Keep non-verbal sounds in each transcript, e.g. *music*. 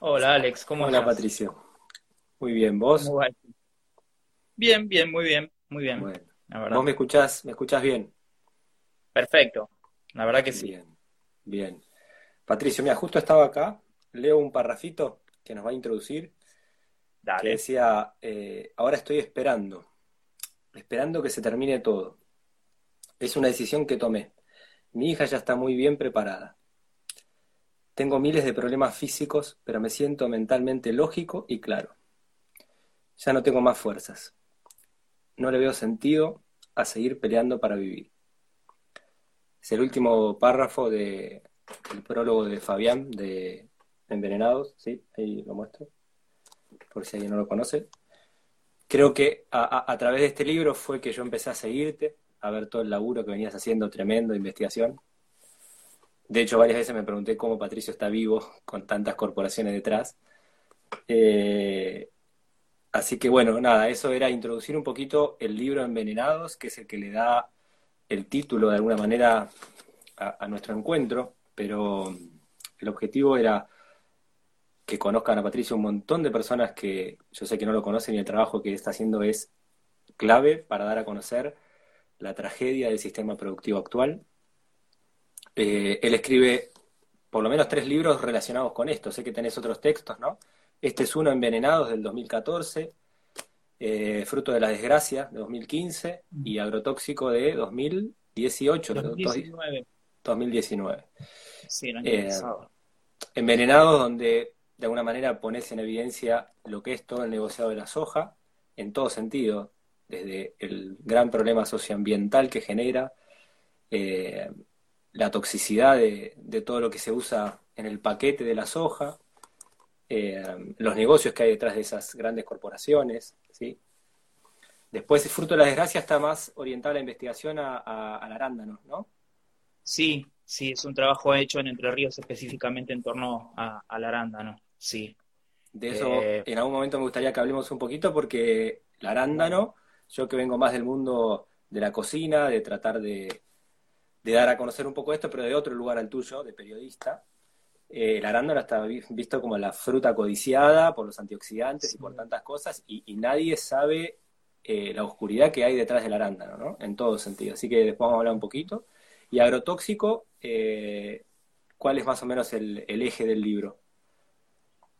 Hola Alex, ¿cómo Hola estás? Patricio. Muy bien, ¿vos? Bien, bien, muy bien, muy bien, Bueno, la verdad. ¿vos me escuchás, me escuchás bien? Perfecto, la verdad que sí. Bien, bien. Patricio, mira, justo estaba acá, leo un parrafito que nos va a introducir, que Dale. decía, eh, ahora estoy esperando, esperando que se termine todo. Es una decisión que tomé. Mi hija ya está muy bien preparada. Tengo miles de problemas físicos, pero me siento mentalmente lógico y claro. Ya no tengo más fuerzas. No le veo sentido a seguir peleando para vivir. Es el último párrafo de, del prólogo de Fabián de Envenenados, ¿sí? Ahí lo muestro, por si alguien no lo conoce. Creo que a, a- través de este libro fue que yo empecé a seguirte, a ver todo el laburo que venías haciendo, tremendo, investigación. De hecho, varias veces me pregunté cómo Patricio está vivo con tantas corporaciones detrás. Eh, así que bueno, nada, eso era introducir un poquito el libro Envenenados, que es el que le da el título de alguna manera a, a nuestro encuentro, pero el objetivo era que conozcan a Patricio un montón de personas que yo sé que no lo conocen y el trabajo que está haciendo es clave para dar a conocer la tragedia del sistema productivo actual. Eh, él escribe por lo menos tres libros relacionados con esto. Sé que tenés otros textos, ¿no? Este es uno, Envenenados, del 2014, eh, Fruto de la Desgracia, de 2015, y Agrotóxico, de 2018, de 2019, 2019. sí, el año Eh, pasado. Envenenados, donde de alguna manera pones en evidencia lo que es todo el negociado de la soja, en todo sentido, desde el gran problema socioambiental que genera, eh, la toxicidad de, de todo lo que se usa en el paquete de la soja, eh, los negocios que hay detrás de esas grandes corporaciones, ¿sí? Después, el fruto de la desgracia está más orientado a la investigación a, a- al arándano, ¿no? Sí, sí, es un trabajo hecho en Entre Ríos específicamente en torno a, al arándano, sí. De eso Eh, en algún momento me gustaría que hablemos un poquito porque el arándano, yo que vengo más del mundo de la cocina, de tratar de, de dar a conocer un poco esto, pero de otro lugar al tuyo, de periodista, eh, el arándano está vi- visto como la fruta codiciada por los antioxidantes y por tantas cosas, y, y nadie sabe eh, la oscuridad que hay detrás del arándano, ¿no? En todo sentido. Así que después vamos a hablar un poquito. Y agrotóxico, eh, ¿cuál es más o menos el, el eje del libro?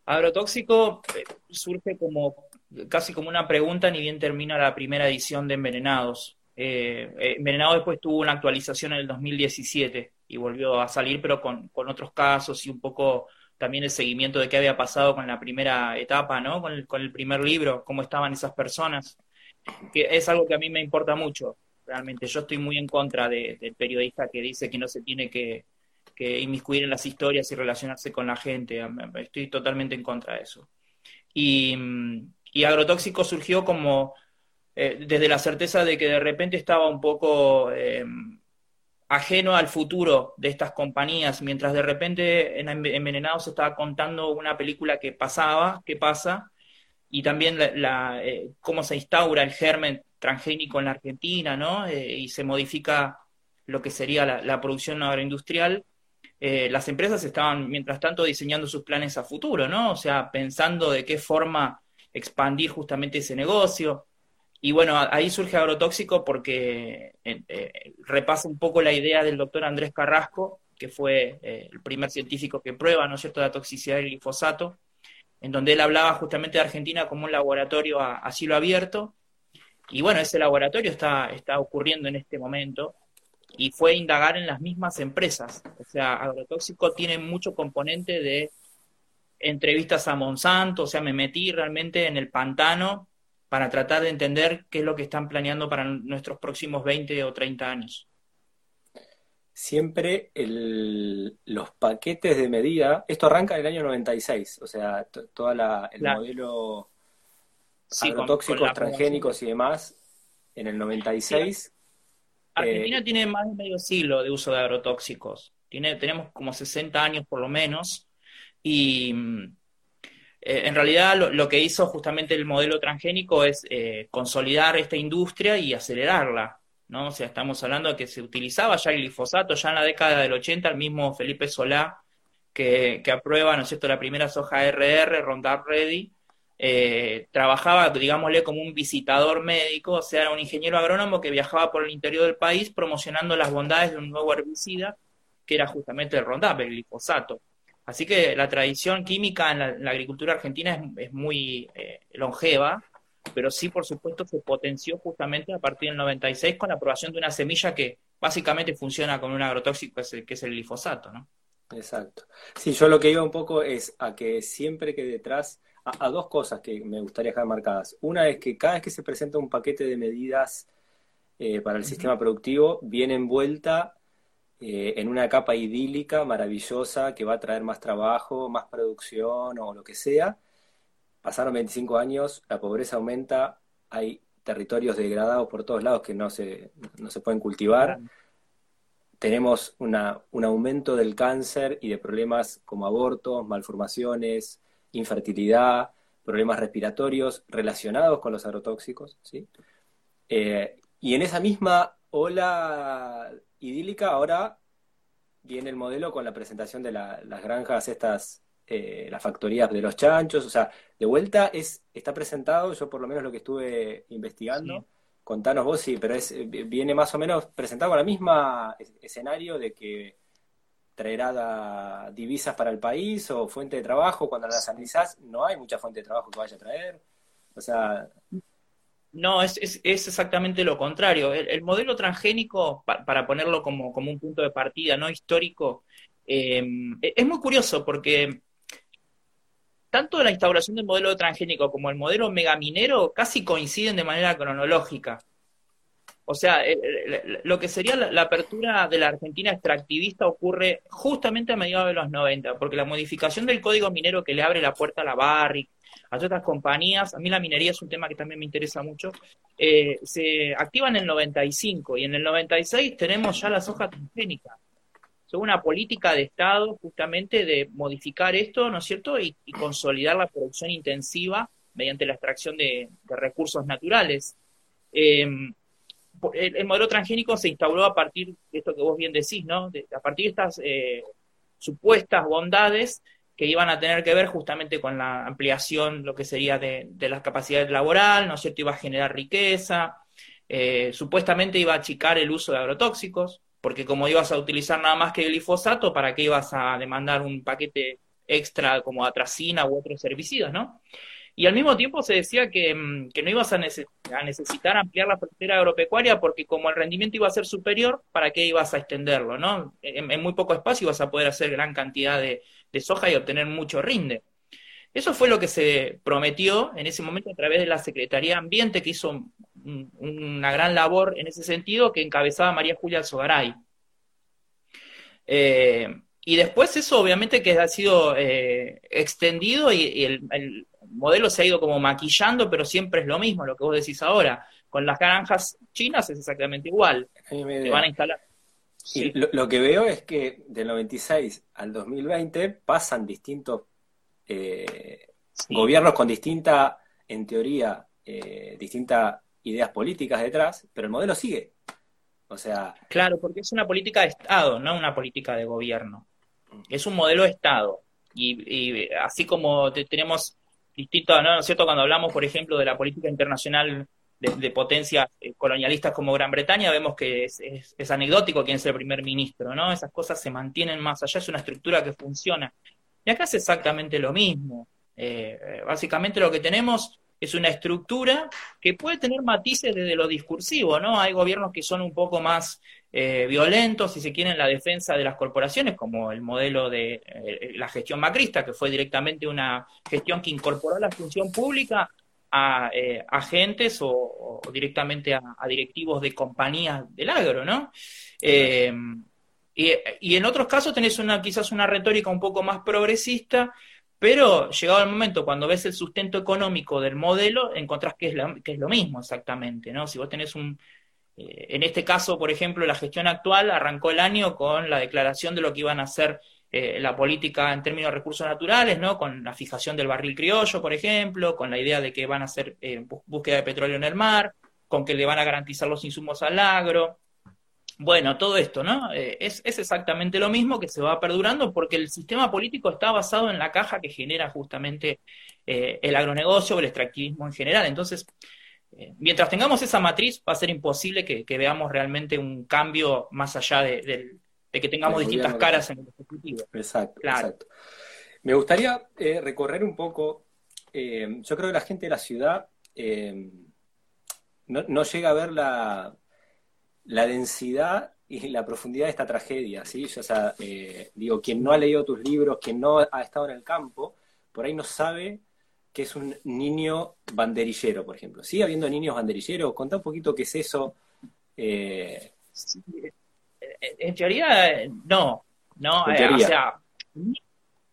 Agrotóxico eh, surge como casi como una pregunta ni bien termina la primera edición de Envenenados. Eh, eh, Envenenados después tuvo una actualización en el 2017 y volvió a salir, pero con, con otros casos y un poco también el seguimiento de qué había pasado con la primera etapa, ¿no? Con el, con el primer libro, cómo estaban esas personas, que es algo que a mí me importa mucho, realmente. Yo estoy muy en contra de- del periodista que dice que no se tiene que, que inmiscuir en las historias y relacionarse con la gente. Estoy totalmente en contra de eso. Y, mm, y agrotóxico surgió como eh, desde la certeza de que de repente estaba un poco eh, ajeno al futuro de estas compañías, mientras de repente en Envenenados estaba contando una película que pasaba, que pasa, y también eh, cómo se instaura el germen transgénico en la Argentina, ¿no? Y se modifica lo que sería la, la producción agroindustrial. Las empresas estaban, mientras tanto, diseñando sus planes a futuro, ¿no? O sea, pensando de qué forma expandir justamente ese negocio. Y bueno, ahí surge agrotóxico porque eh, eh, repasa un poco la idea del doctor Andrés Carrasco, que fue eh, el primer científico que prueba, ¿no es cierto?, la toxicidad del glifosato, en donde él hablaba justamente de Argentina como un laboratorio a, a cielo abierto. Y bueno, ese laboratorio está, está ocurriendo en este momento y fue indagar en las mismas empresas. O sea, agrotóxico tiene mucho componente de entrevistas a Monsanto, o sea, me metí realmente en el pantano para tratar de entender qué es lo que están planeando para nuestros próximos 20 o 30 años. Siempre el- los paquetes de medida, esto arranca en el año 96, o sea, to- toda la, el La- modelo sí, con, con agrotóxicos, transgénicos y demás, en el Sí, 96, Argentina eh, tiene más de medio siglo de uso de agrotóxicos. Tiene, tenemos como 60 años por lo menos. Y eh, en realidad lo, que hizo justamente el modelo transgénico es eh, consolidar esta industria y acelerarla, ¿no? O sea, estamos hablando de que se utilizaba ya el glifosato ya en la década del 80, el mismo Felipe Solá que, aprueba, ¿no es cierto?, la primera soja RR, Roundup Ready, eh, trabajaba, digámosle, como un visitador médico, o sea, era un ingeniero agrónomo que viajaba por el interior del país promocionando las bondades de un nuevo herbicida, que era justamente el Roundup, el glifosato. Así que la tradición química en la, agricultura argentina es, muy eh, longeva, pero sí, por supuesto, se potenció justamente a partir del 96 con la aprobación de una semilla que básicamente funciona con un agrotóxico que es el, glifosato, ¿no? Exacto. Sí, yo lo que iba un poco es a que siempre que detrás, a, dos cosas que me gustaría dejar marcadas. Una es que cada vez que se presenta un paquete de medidas eh, para el sistema productivo, viene envuelta eh, en una capa idílica, maravillosa, que va a traer más trabajo, más producción o lo que sea. Pasaron 25 años, la pobreza aumenta, hay territorios degradados por todos lados que no se, no se pueden cultivar. Tenemos una, un aumento del cáncer y de problemas como abortos, malformaciones, infertilidad, problemas respiratorios relacionados con los agrotóxicos. ¿sí? Eh, y en esa misma ola idílica ahora viene el modelo con la presentación de las granjas estas eh, las factorías de los chanchos, o sea, de vuelta es, está presentado, yo por lo menos lo que estuve investigando, contanos vos, sí, pero es, viene más o menos presentado con el mismo escenario de que traerá divisas para el país o fuente de trabajo, cuando las analizás no hay mucha fuente de trabajo que vaya a traer, o sea... No, es, es, exactamente lo contrario. El, modelo transgénico, para ponerlo como, como, un punto de partida no histórico, eh, es muy curioso porque tanto la instauración del modelo transgénico como el modelo megaminero casi coinciden de manera cronológica. O sea, lo que sería la, apertura de la Argentina extractivista ocurre justamente a mediados de los 90, porque la modificación del código minero que le abre la puerta a la Barrick, todas estas compañías, a mí la minería es un tema que también me interesa mucho, eh, se activa en el 95 y en el 96 tenemos ya la soja transgénica son una política de Estado justamente de modificar esto, ¿no es cierto?, y, consolidar la producción intensiva mediante la extracción de, recursos naturales. Em, el, modelo transgénico se instauró a partir de esto que vos bien decís, ¿no? a partir de estas eh, supuestas bondades que iban a tener que ver justamente con la ampliación, lo que sería de, la capacidad laboral, ¿no es cierto? Iba a generar riqueza, eh, supuestamente iba a achicar el uso de agrotóxicos, porque como ibas a utilizar nada más que glifosato, ¿para qué ibas a demandar un paquete extra como atracina u otros herbicidas, no? Y al mismo tiempo se decía que, mm, no ibas a, necesitar ampliar la frontera agropecuaria porque como el rendimiento iba a ser superior, ¿para qué ibas a extenderlo, no? En, muy poco espacio ibas a poder hacer gran cantidad de, de soja y obtener mucho rinde. Eso fue lo que se prometió en ese momento a través de la Secretaría de Ambiente, que hizo una gran labor en ese sentido que encabezaba María Julia Sogaray. Eh, y después eso obviamente que ha sido eh, extendido y, el, modelo se ha ido como maquillando, pero siempre es lo mismo, lo que vos decís ahora. Con las granjas chinas es exactamente igual. Se van a instalar. Lo, que veo es que del 96 al 2020 pasan distintos eh, gobiernos con distinta, en teoría, distinta ideas políticas detrás, pero el modelo sigue. O sea. Claro, porque es una política de Estado, no una política de gobierno. Es un modelo de Estado. Y, así como tenemos distintos, ¿no? es cierto? Cuando hablamos, por ejemplo, de la política internacional de, potencias eh, colonialistas como Gran Bretaña, vemos que es, anecdótico quién es el primer ministro, ¿no? Esas cosas se mantienen más allá, es una estructura que funciona. Y acá es exactamente lo mismo. Eh, eh, básicamente lo que tenemos es una estructura que puede tener matices desde lo discursivo, ¿no? Hay gobiernos que son un poco más eh, violentos, si se quiere, en la defensa de las corporaciones, como el modelo de eh, la gestión macrista, que fue directamente una gestión que incorporó la función pública a eh, agentes o, directamente a, directivos de compañías del agro, ¿no? y, y, en otros casos tenés una, quizás una retórica un poco más progresista, pero llegado el momento, cuando ves el sustento económico del modelo, encontrás que es, que es lo mismo exactamente, ¿no? Si vos tenés un... Eh, en este caso, por ejemplo, la gestión actual arrancó el año con la declaración de lo que iban a hacer eh, la política en términos de recursos naturales, ¿no? Con la fijación del barril criollo, por ejemplo, con la idea de que van a hacer eh, búsqueda de petróleo en el mar, con que le van a garantizar los insumos al agro. Bueno, todo esto, ¿no? Eh, es, exactamente lo mismo que se va perdurando porque el sistema político está basado en la caja que genera justamente el agronegocio o el extractivismo en general. Entonces, mientras tengamos esa matriz, va a ser imposible que, veamos realmente un cambio más allá de, que tengamos distintas caras en el ejecutivo. Exacto, exacto. Me gustaría recorrer un poco, yo creo que la gente de la ciudad no llega a ver la la densidad y la profundidad de esta tragedia, ¿sí? O sea, eh, digo, quien no ha leído tus libros, quien no ha estado en el campo, por ahí no sabe que es un niño banderillero, por ejemplo. ¿Sigue habiendo niños banderilleros? Contá un poquito qué es eso. Eh... En teoría, no. No, eh, o sea,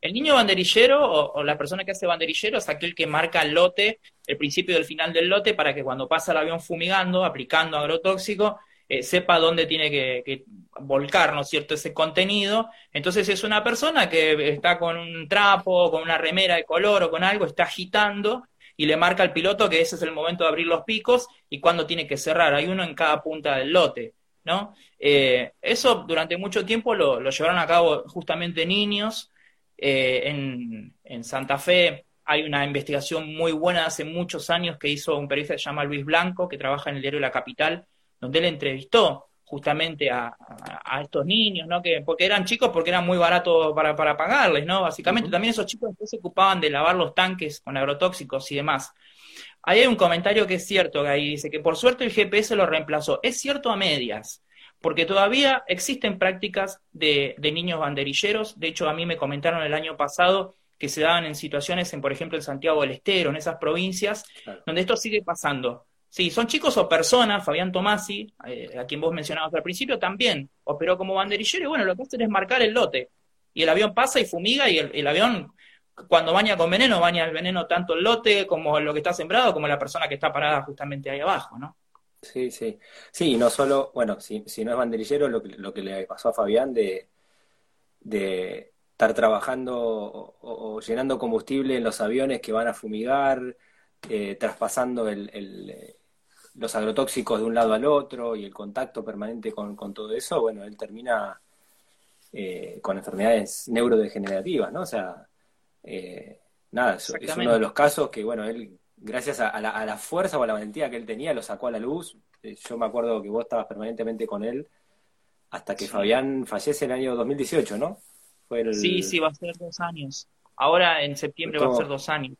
el niño banderillero o, la persona que hace banderillero es aquel que marca el lote, el principio del final del lote, para que cuando pasa el avión fumigando, aplicando agrotóxico, eh, sepa dónde tiene que, volcar, ¿no es cierto?, ese contenido. Entonces es una persona que está con un trapo, con una remera de color o con algo, está agitando y le marca al piloto que ese es el momento de abrir los picos y cuándo tiene que cerrar. Hay uno en cada punta del lote, ¿no? Eh, eso durante mucho tiempo lo, llevaron a cabo justamente niños. Eh, en, en Santa Fe hay una investigación muy buena hace muchos años que hizo un periodista que se llama Luis Blanco, que trabaja en el diario La Capital, donde él entrevistó justamente a, estos niños, ¿no? Que, porque eran chicos, porque eran muy baratos para, para pagarles, ¿no? Básicamente, también esos chicos después se ocupaban de lavar los tanques con agrotóxicos y demás. Ahí hay un comentario que es cierto, que ahí dice que por suerte el GPS lo reemplazó. Es cierto a medias, porque todavía existen prácticas de, de niños banderilleros. De hecho, a mí me comentaron el año pasado que se daban en situaciones, en por ejemplo, en Santiago del Estero, en esas provincias, donde esto sigue pasando. Sí, son chicos o personas, Fabián Tomasi, eh, a quien vos mencionabas al principio, también operó como banderillero y bueno, lo que hacen es marcar el lote. Y el avión pasa y fumiga y el, avión, cuando baña con veneno, baña el veneno tanto el lote como lo que está sembrado, como la persona que está parada justamente ahí abajo, ¿no? Sí, sí. Sí, no solo, bueno, si, no es banderillero, lo que, lo que le pasó a Fabián de, de estar trabajando o, llenando combustible en los aviones que van a fumigar, eh, traspasando el, los agrotóxicos de un lado al otro y el contacto permanente con, todo eso, bueno, él termina eh, con enfermedades neurodegenerativas, ¿no? O sea, eh, nada, es, uno de los casos que, bueno, él, gracias a, la, fuerza o a la valentía que él tenía, lo sacó a la luz. Eh, yo me acuerdo que vos estabas permanentemente con él hasta que Fabián fallece en el año 2018, ¿no? Fue Sí, sí, va a ser dos años. Ahora en septiembre va a ser dos años.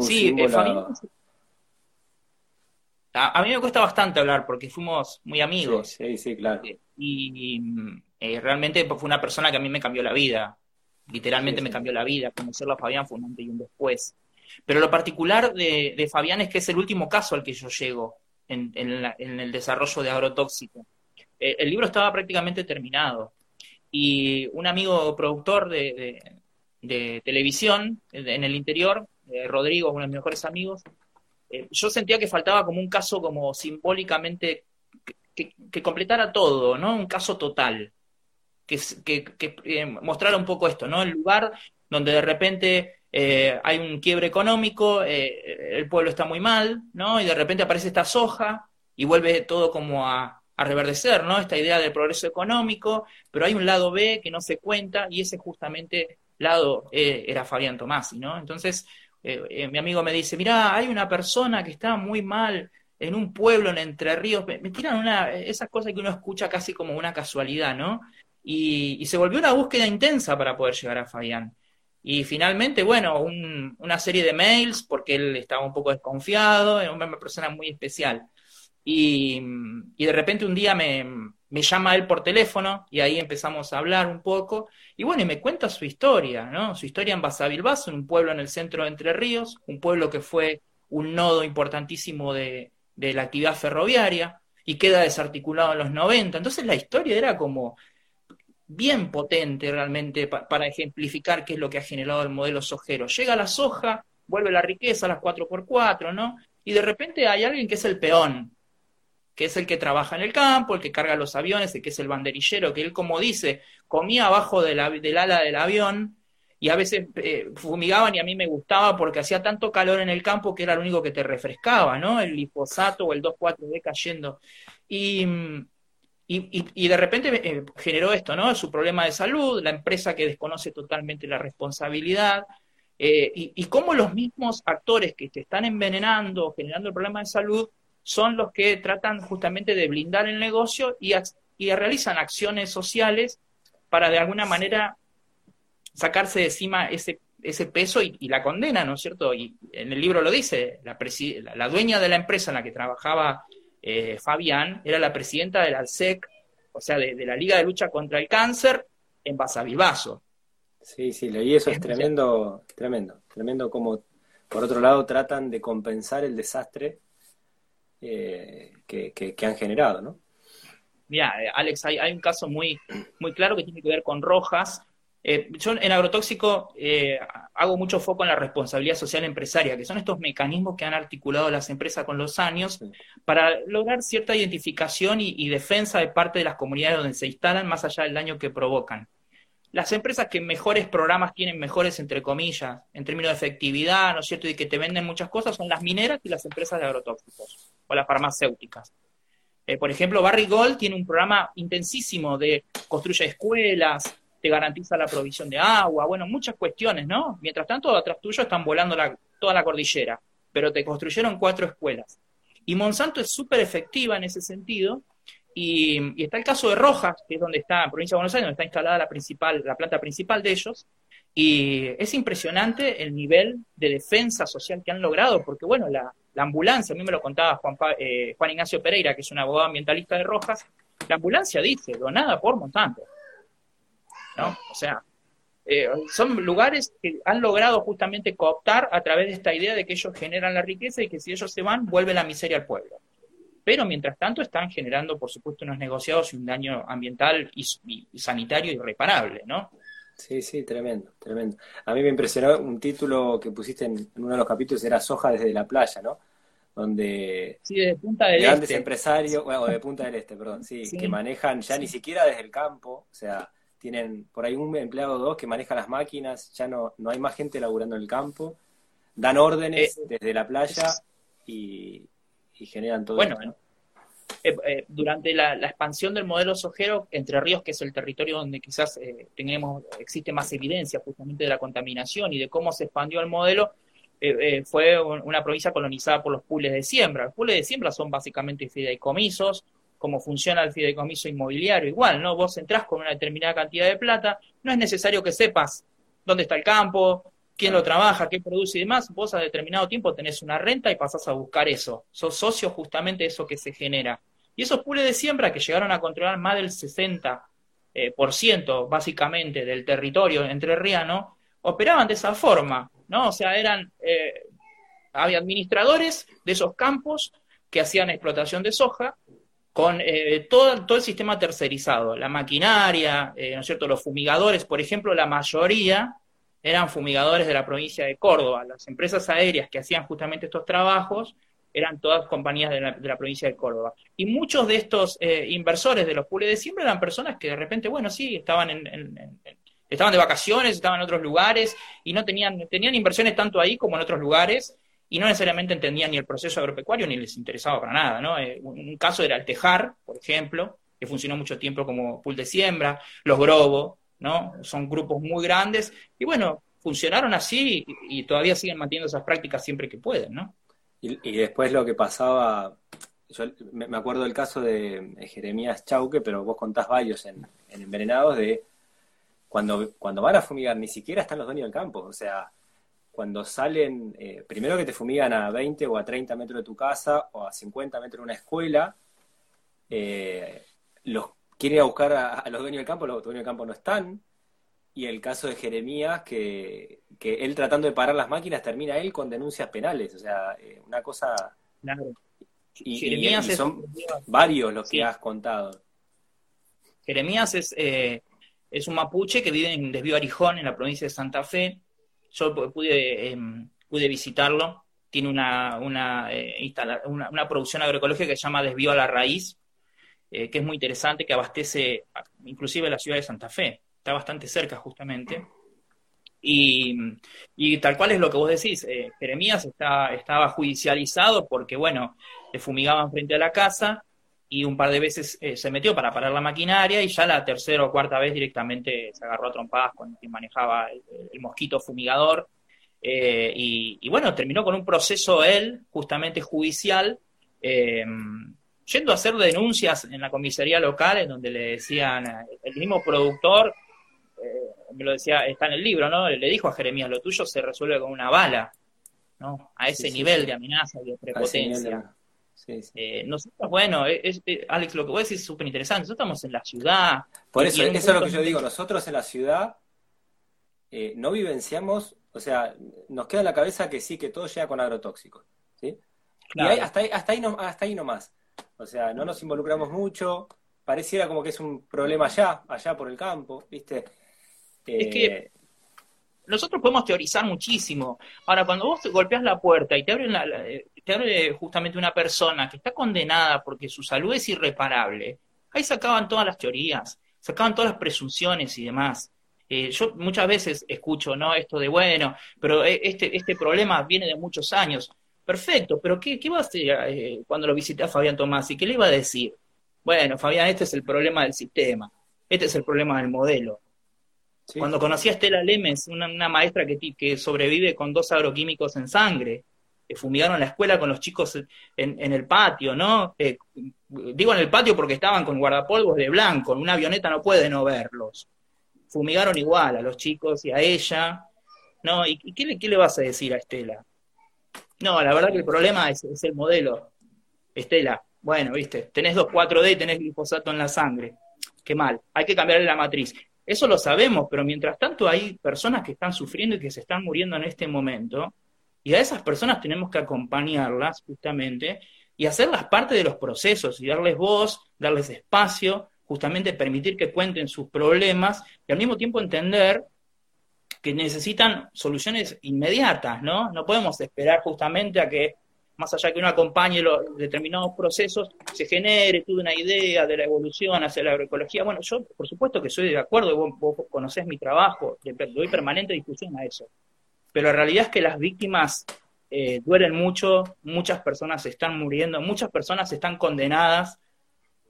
sí, Fabián a, mí me cuesta bastante hablar porque fuimos muy amigos. Sí, sí, claro. Y, eh, realmente fue una persona que a mí me cambió la vida. Literalmente me cambió la vida. Conocerlo a Fabián fue un antes y un después. Pero lo particular de, Fabián es que es el último caso al que yo llego en, el desarrollo de agrotóxico. Eh, el libro estaba prácticamente terminado. Y un amigo productor de, televisión en el interior, eh, Rodrigo, uno de mis mejores amigos, eh, yo sentía que faltaba como un caso como simbólicamente que, completara todo, ¿no? Un caso total, que, que eh, mostrara un poco esto, ¿no? El lugar donde de repente eh, hay un quiebre económico, el pueblo está muy mal, ¿no? Y de repente aparece esta soja y vuelve todo como a, a reverdecer, ¿no? Esta idea del progreso económico, pero hay un lado B que no se cuenta y ese justamente lado era Fabián Tomasi, ¿no? Entonces, eh, eh, mi amigo me dice, mira, hay una persona que está muy mal en un pueblo en Entre Ríos, me, tiran una, esas cosas que uno escucha casi como una casualidad, ¿no? Y, se volvió una búsqueda intensa para poder llegar a Fabián. Y finalmente, bueno, una serie de mails, porque él estaba un poco desconfiado, era una persona muy especial. Y, y de repente un día me, me llama él por teléfono y ahí empezamos a hablar un poco. Y bueno, y me cuenta su historia, ¿no? Su historia en Basavilbaso, un pueblo en el centro de Entre Ríos, un pueblo que fue un nodo importantísimo de, la actividad ferroviaria y queda desarticulado en los 90. Entonces la historia era como bien potente realmente para ejemplificar qué es lo que ha generado el modelo sojero. Llega la soja, vuelve la riqueza, las 4x4, ¿no? Y de repente hay alguien que es el peón, que es el que trabaja en el campo, el que carga los aviones, el que es el banderillero, que él, como dice, comía abajo del ala del avión y a veces eh, fumigaban y a mí me gustaba porque hacía tanto calor en el campo que era lo único que te refrescaba, ¿no? El liposato o el 2,4-D cayendo. Y, y, de repente eh, generó esto, ¿no? Su problema de salud, la empresa que desconoce totalmente la responsabilidad, eh, y, y cómo los mismos actores que te están envenenando, generando el problema de salud, son los que tratan justamente de blindar el negocio y, y realizan acciones sociales para de alguna manera sacarse de encima ese, ese peso y, la condena, ¿no es cierto? Y en el libro lo dice, la, la dueña de la empresa en la que trabajaba eh, Fabián era la presidenta del ALSEC, o sea, de, la Liga de Lucha contra el Cáncer en Basavilbaso. Sí, sí, leí eso, es, tremendo, tremendo, tremendo como por otro lado tratan de compensar el desastre eh, que, han generado, ¿no? Mira, eh, Alex, hay, hay, un caso muy, muy claro que tiene que ver con Rojas, eh, yo en agrotóxico eh, hago mucho foco en la responsabilidad social empresaria, que son estos mecanismos que han articulado las empresas con los años para lograr cierta identificación y, defensa de parte de las comunidades donde se instalan, más allá del daño que provocan. Las empresas que mejores programas tienen, mejores entre comillas, en términos de efectividad, ¿no es cierto?, y que te venden muchas cosas, son las mineras y las empresas de agrotóxicos o las farmacéuticas. Eh, por ejemplo, Barry Gold tiene un programa intensísimo de construye escuelas, te garantiza la provisión de agua, bueno, muchas cuestiones, ¿no? Mientras tanto, atrás tuyo están volando toda la cordillera, pero te construyeron cuatro escuelas. Y Monsanto es súper efectiva en ese sentido, y, está el caso de Rojas, que es donde está, en provincia de Buenos Aires, donde está instalada la, principal, la planta principal de ellos, y es impresionante el nivel de defensa social que han logrado, porque bueno, la, ambulancia, a mí me lo contaba eh, Juan Ignacio Pereira, que es un abogado ambientalista de Rojas, la ambulancia dice, donada por Monsanto. ¿No? O sea, eh, son lugares que han logrado justamente cooptar a través de esta idea de que ellos generan la riqueza y que si ellos se van, vuelve la miseria al pueblo. Pero mientras tanto están generando, por supuesto, unos negociados y un daño ambiental y, sanitario irreparable, ¿no? Sí, sí, tremendo, tremendo. A mí me impresionó un título que pusiste en, uno de los capítulos, era Soja desde la playa, ¿no? Donde sí, desde Punta del grandes este. empresarios, bueno, de Punta del Este, perdón, sí, que manejan ya ni siquiera desde el campo, o sea, tienen por ahí un empleado o dos que maneja las máquinas, ya no, no hay más gente laburando en el campo, dan órdenes eh, desde la playa y, generan todo. Bueno, eh, eh, durante la, expansión del modelo sojero, Entre Ríos, que es el territorio donde quizás tenemos, existe más evidencia justamente de la contaminación y de cómo se expandió el modelo, fue una provincia colonizada por los pules de siembra. Los pules de siembra son básicamente fideicomisos cómo funciona el fideicomiso inmobiliario, igual, ¿no? Vos entrás con una determinada cantidad de plata, no es necesario que sepas dónde está el campo, quién lo trabaja, qué produce y demás, vos a determinado tiempo tenés una renta y pasás a buscar eso. Sos socio justamente de eso que se genera. Y esos pules de siembra que llegaron a controlar más del 60% eh, por ciento, básicamente del territorio entrerriano, operaban de esa forma, ¿no? O sea, eran, eh, había administradores de esos campos que hacían explotación de soja con eh, todo, todo el sistema tercerizado, la maquinaria, eh, ¿no es cierto? Los fumigadores, por ejemplo, la mayoría eran fumigadores de la provincia de Córdoba. Las empresas aéreas que hacían justamente estos trabajos eran todas compañías de la, provincia de Córdoba. Y muchos de estos eh, inversores de los pools de siempre eran personas que de repente, bueno, sí, estaban en, estaban de vacaciones, estaban en otros lugares y no tenían, tenían inversiones tanto ahí como en otros lugares y no necesariamente entendían ni el proceso agropecuario ni les interesaba para nada, ¿no? Eh, un, caso era el tejar, por ejemplo, que funcionó mucho tiempo como pool de siembra, los Grobo, ¿no? Son grupos muy grandes y bueno, funcionaron así y, todavía siguen manteniendo esas prácticas siempre que pueden, ¿no? Y, después lo que pasaba, yo me acuerdo del caso de Jeremías Chauque, pero vos contás varios en, en Envenenados de cuando, cuando van a fumigar, ni siquiera están los dueños del campo, o sea, cuando salen, eh, primero que te fumigan a 20 o a 30 metros de tu casa o a 50 metros de una escuela, eh, los quieren ir a buscar a, los dueños del campo, los dueños del campo no están, y el caso de Jeremías, que, él tratando de parar las máquinas termina él con denuncias penales, o sea, eh, una cosa... Y, Jeremías son varios los que has contado. Jeremías es, es un mapuche que vive en Desvío Arijón, en la provincia de Santa Fe, yo pude, em, pude visitarlo, tiene una, una, eh, una, producción agroecológica que se llama Desvío a la Raíz, eh, que es muy interesante, que abastece inclusive la ciudad de Santa Fe, está bastante cerca justamente. Y, tal cual es lo que vos decís, eh, Jeremías está, estaba judicializado porque, bueno, le fumigaban frente a la casa y un par de veces eh, se metió para parar la maquinaria y ya la tercera o cuarta vez directamente se agarró a trompadas con quien manejaba el, mosquito fumigador. Eh, y, bueno, terminó con un proceso él, justamente judicial, eh, yendo a hacer denuncias en la comisaría local, en donde le decían, el mismo productor, me lo decía, está en el libro, ¿no? Le dijo a Jeremías, lo tuyo se resuelve con una bala, ¿no? A ese nivel de amenaza y de prepotencia. Eh, nosotros, bueno, es, Alex, lo que vos decís es súper interesante. Nosotros estamos en la ciudad. Por eso, eso es lo que yo digo. Nosotros en la ciudad eh, no vivenciamos, o sea, nos queda en la cabeza que sí, que todo llega con agrotóxicos. ¿sí? Y hasta, ahí, hasta, ahí no, hasta ahí nomás. O sea, no nos involucramos mucho. Pareciera como que es un problema allá, allá por el campo, ¿viste? es que eh, nosotros podemos teorizar muchísimo. Ahora, cuando vos golpeas la puerta y te abren la, justamente una persona que está condenada porque su salud es irreparable, ahí se acaban todas las teorías, se acaban todas las presunciones y demás. Eh, yo muchas veces escucho, ¿no? Esto de, bueno, pero e, este, este problema viene de muchos años. Perfecto, pero ¿qué, qué va a hacer eh, cuando lo visité a Fabián Tomás? ¿Y qué le iba a decir? Bueno, Fabián, este es el problema del sistema, este es el problema del modelo. Cuando conocí a Estela Lemes, una, una maestra que, que sobrevive con dos agroquímicos en sangre, fumigaron la escuela con los chicos en, el patio, ¿no? Eh, digo en el patio porque estaban con guardapolvos de blanco, una avioneta no puede no verlos. Fumigaron igual a los chicos y a ella, ¿no? ¿Y, qué, le, qué le vas a decir a Estela? No, la verdad que el problema es, el modelo. Estela, bueno, viste, tenés 2,4-D y tenés glifosato en la sangre. Qué mal, hay que cambiarle la matriz. Eso lo sabemos, pero mientras tanto hay personas que están sufriendo y que se están muriendo en este momento, y a esas personas tenemos que acompañarlas justamente y hacerlas parte de los procesos y darles voz, darles espacio, justamente permitir que cuenten sus problemas y al mismo tiempo entender que necesitan soluciones inmediatas, ¿no? No podemos esperar justamente a que, más allá que uno acompañe los determinados procesos, se genere toda una idea de la evolución hacia la agroecología. Bueno, yo por supuesto que soy de acuerdo, vos, vos conocés mi trabajo, doy permanente discusión a eso pero la realidad es que las víctimas eh, duelen mucho, muchas personas están muriendo, muchas personas están condenadas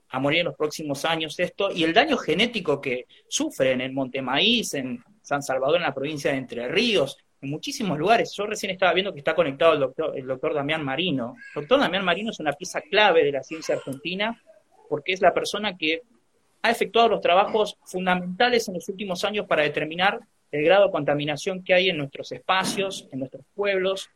a morir en los próximos años esto, y el daño genético que sufren en Montemaíz, en San Salvador, en la provincia de Entre Ríos, en muchísimos lugares. Yo recién estaba viendo que está conectado el doctor, el doctor Damián Marino. El doctor Damián Marino es una pieza clave de la ciencia argentina porque es la persona que ha efectuado los trabajos fundamentales en los últimos años para determinar el grado de contaminación que hay en nuestros espacios, en nuestros pueblos.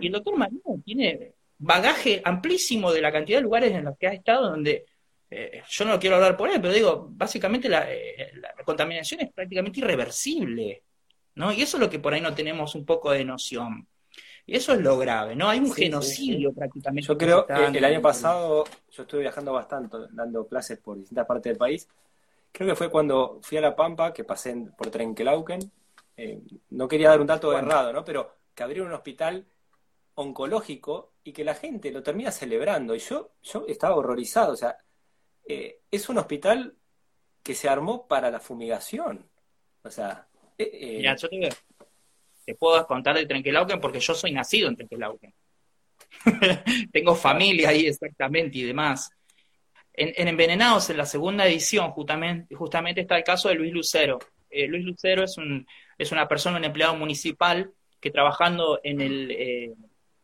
Y el doctor Marino tiene bagaje amplísimo de la cantidad de lugares en los que ha estado, donde eh, yo no quiero hablar por él, pero digo, básicamente eh, la, contaminación es prácticamente irreversible, ¿no? Y eso es lo que por ahí no tenemos un poco de noción. Y eso es lo grave, ¿no? Hay un genocidio prácticamente. Yo creo que el año pasado, yo estuve viajando bastante, dando clases por distintas partes del país, creo que fue cuando fui a La Pampa, que pasé por Trenkelauken, eh, no quería dar un dato errado, ¿no? Pero que abrieron un hospital oncológico y que la gente lo termina celebrando. Y yo, yo estaba horrorizado, o sea, eh, es un hospital que se armó para la fumigación. O sea... Eh, Mira, yo te, puedo contar de Trenkelauken porque yo soy nacido en Trenkelauken. *laughs* Tengo familia ahí exactamente y demás. En, Envenenados, en la segunda edición, justamente, justamente está el caso de Luis Lucero. Eh, Luis Lucero es, un, es una persona, un empleado municipal, que trabajando en el, eh,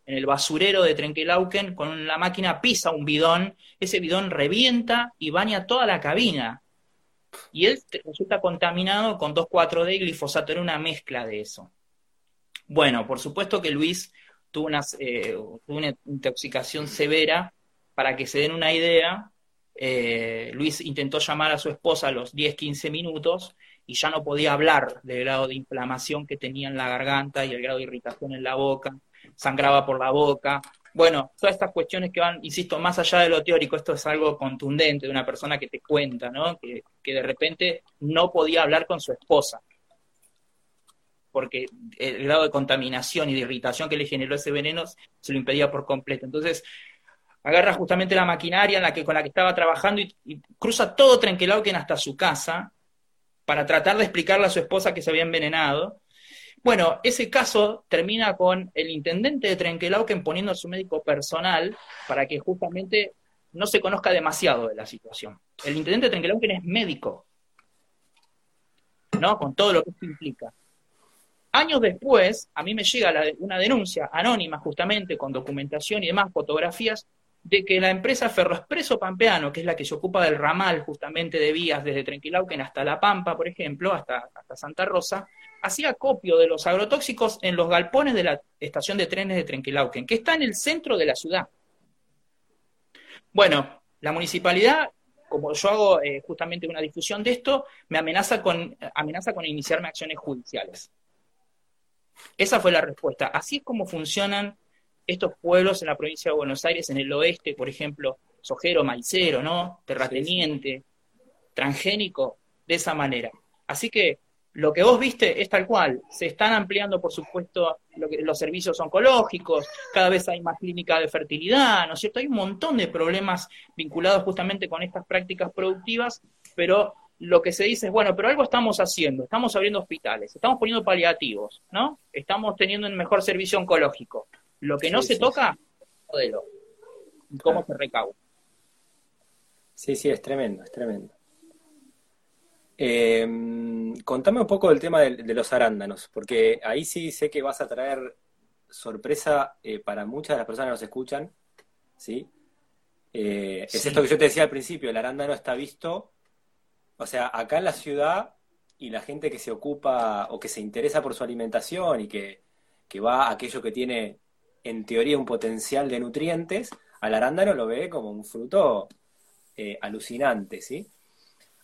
en el basurero de Trenquelauken, con la máquina pisa un bidón, ese bidón revienta y baña toda la cabina. Y él resulta contaminado con 2,4-D y glifosato, era una mezcla de eso. Bueno, por supuesto que Luis tuvo eh, tuvo una intoxicación severa, para que se den una idea, eh, Luis intentó llamar a su esposa a los 10-15 minutos y ya no podía hablar del grado de inflamación que tenía en la garganta y el grado de irritación en la boca, sangraba por la boca. Bueno, todas estas cuestiones que van, insisto, más allá de lo teórico, esto es algo contundente de una persona que te cuenta, ¿no? Que, que de repente no podía hablar con su esposa, porque el grado de contaminación y de irritación que le generó ese veneno se lo impedía por completo. Entonces, agarra justamente la maquinaria en la que, con la que estaba trabajando y, cruza todo Trenquelauquen hasta su casa para tratar de explicarle a su esposa que se había envenenado. Bueno, ese caso termina con el intendente de Trenquelauquen poniendo a su médico personal para que justamente no se conozca demasiado de la situación. El intendente de Trenquelauquen es médico, ¿no? Con todo lo que esto implica. Años después, a mí me llega una denuncia anónima, justamente, con documentación y demás, fotografías, de que la empresa Ferroexpreso Pampeano, que es la que se ocupa del ramal justamente de vías desde Trenquilauquen hasta La Pampa, por ejemplo, hasta, hasta Santa Rosa, hacía copio de los agrotóxicos en los galpones de la estación de trenes de Trenquilauquen, que está en el centro de la ciudad. Bueno, la municipalidad, como yo hago eh, justamente una difusión de esto, me amenaza con, amenaza con iniciarme acciones judiciales. Esa fue la respuesta. Así es como funcionan estos pueblos en la provincia de Buenos Aires, en el oeste, por ejemplo, Sojero, Maicero, ¿no? Terrateniente, transgénico, de esa manera. Así que lo que vos viste es tal cual. Se están ampliando, por supuesto, los servicios oncológicos, cada vez hay más clínica de fertilidad, ¿no es cierto? Hay un montón de problemas vinculados justamente con estas prácticas productivas, pero lo que se dice es, bueno, pero algo estamos haciendo, estamos abriendo hospitales, estamos poniendo paliativos, ¿no? Estamos teniendo un mejor servicio oncológico. Lo que no se toca, modelo. ¿Cómo se recauda? Sí, sí, es tremendo, es tremendo. Eh, contame un poco del tema de, los arándanos, porque ahí sí sé que vas a traer sorpresa eh, para muchas de las personas que nos escuchan, ¿sí? Eh, es esto que yo te decía al principio, el arándano está visto, o sea, acá en la ciudad y la gente que se ocupa o que se interesa por su alimentación y que, que va a aquello que tiene en teoría un potencial de nutrientes, al arándano lo ve como un fruto eh, alucinante, ¿sí?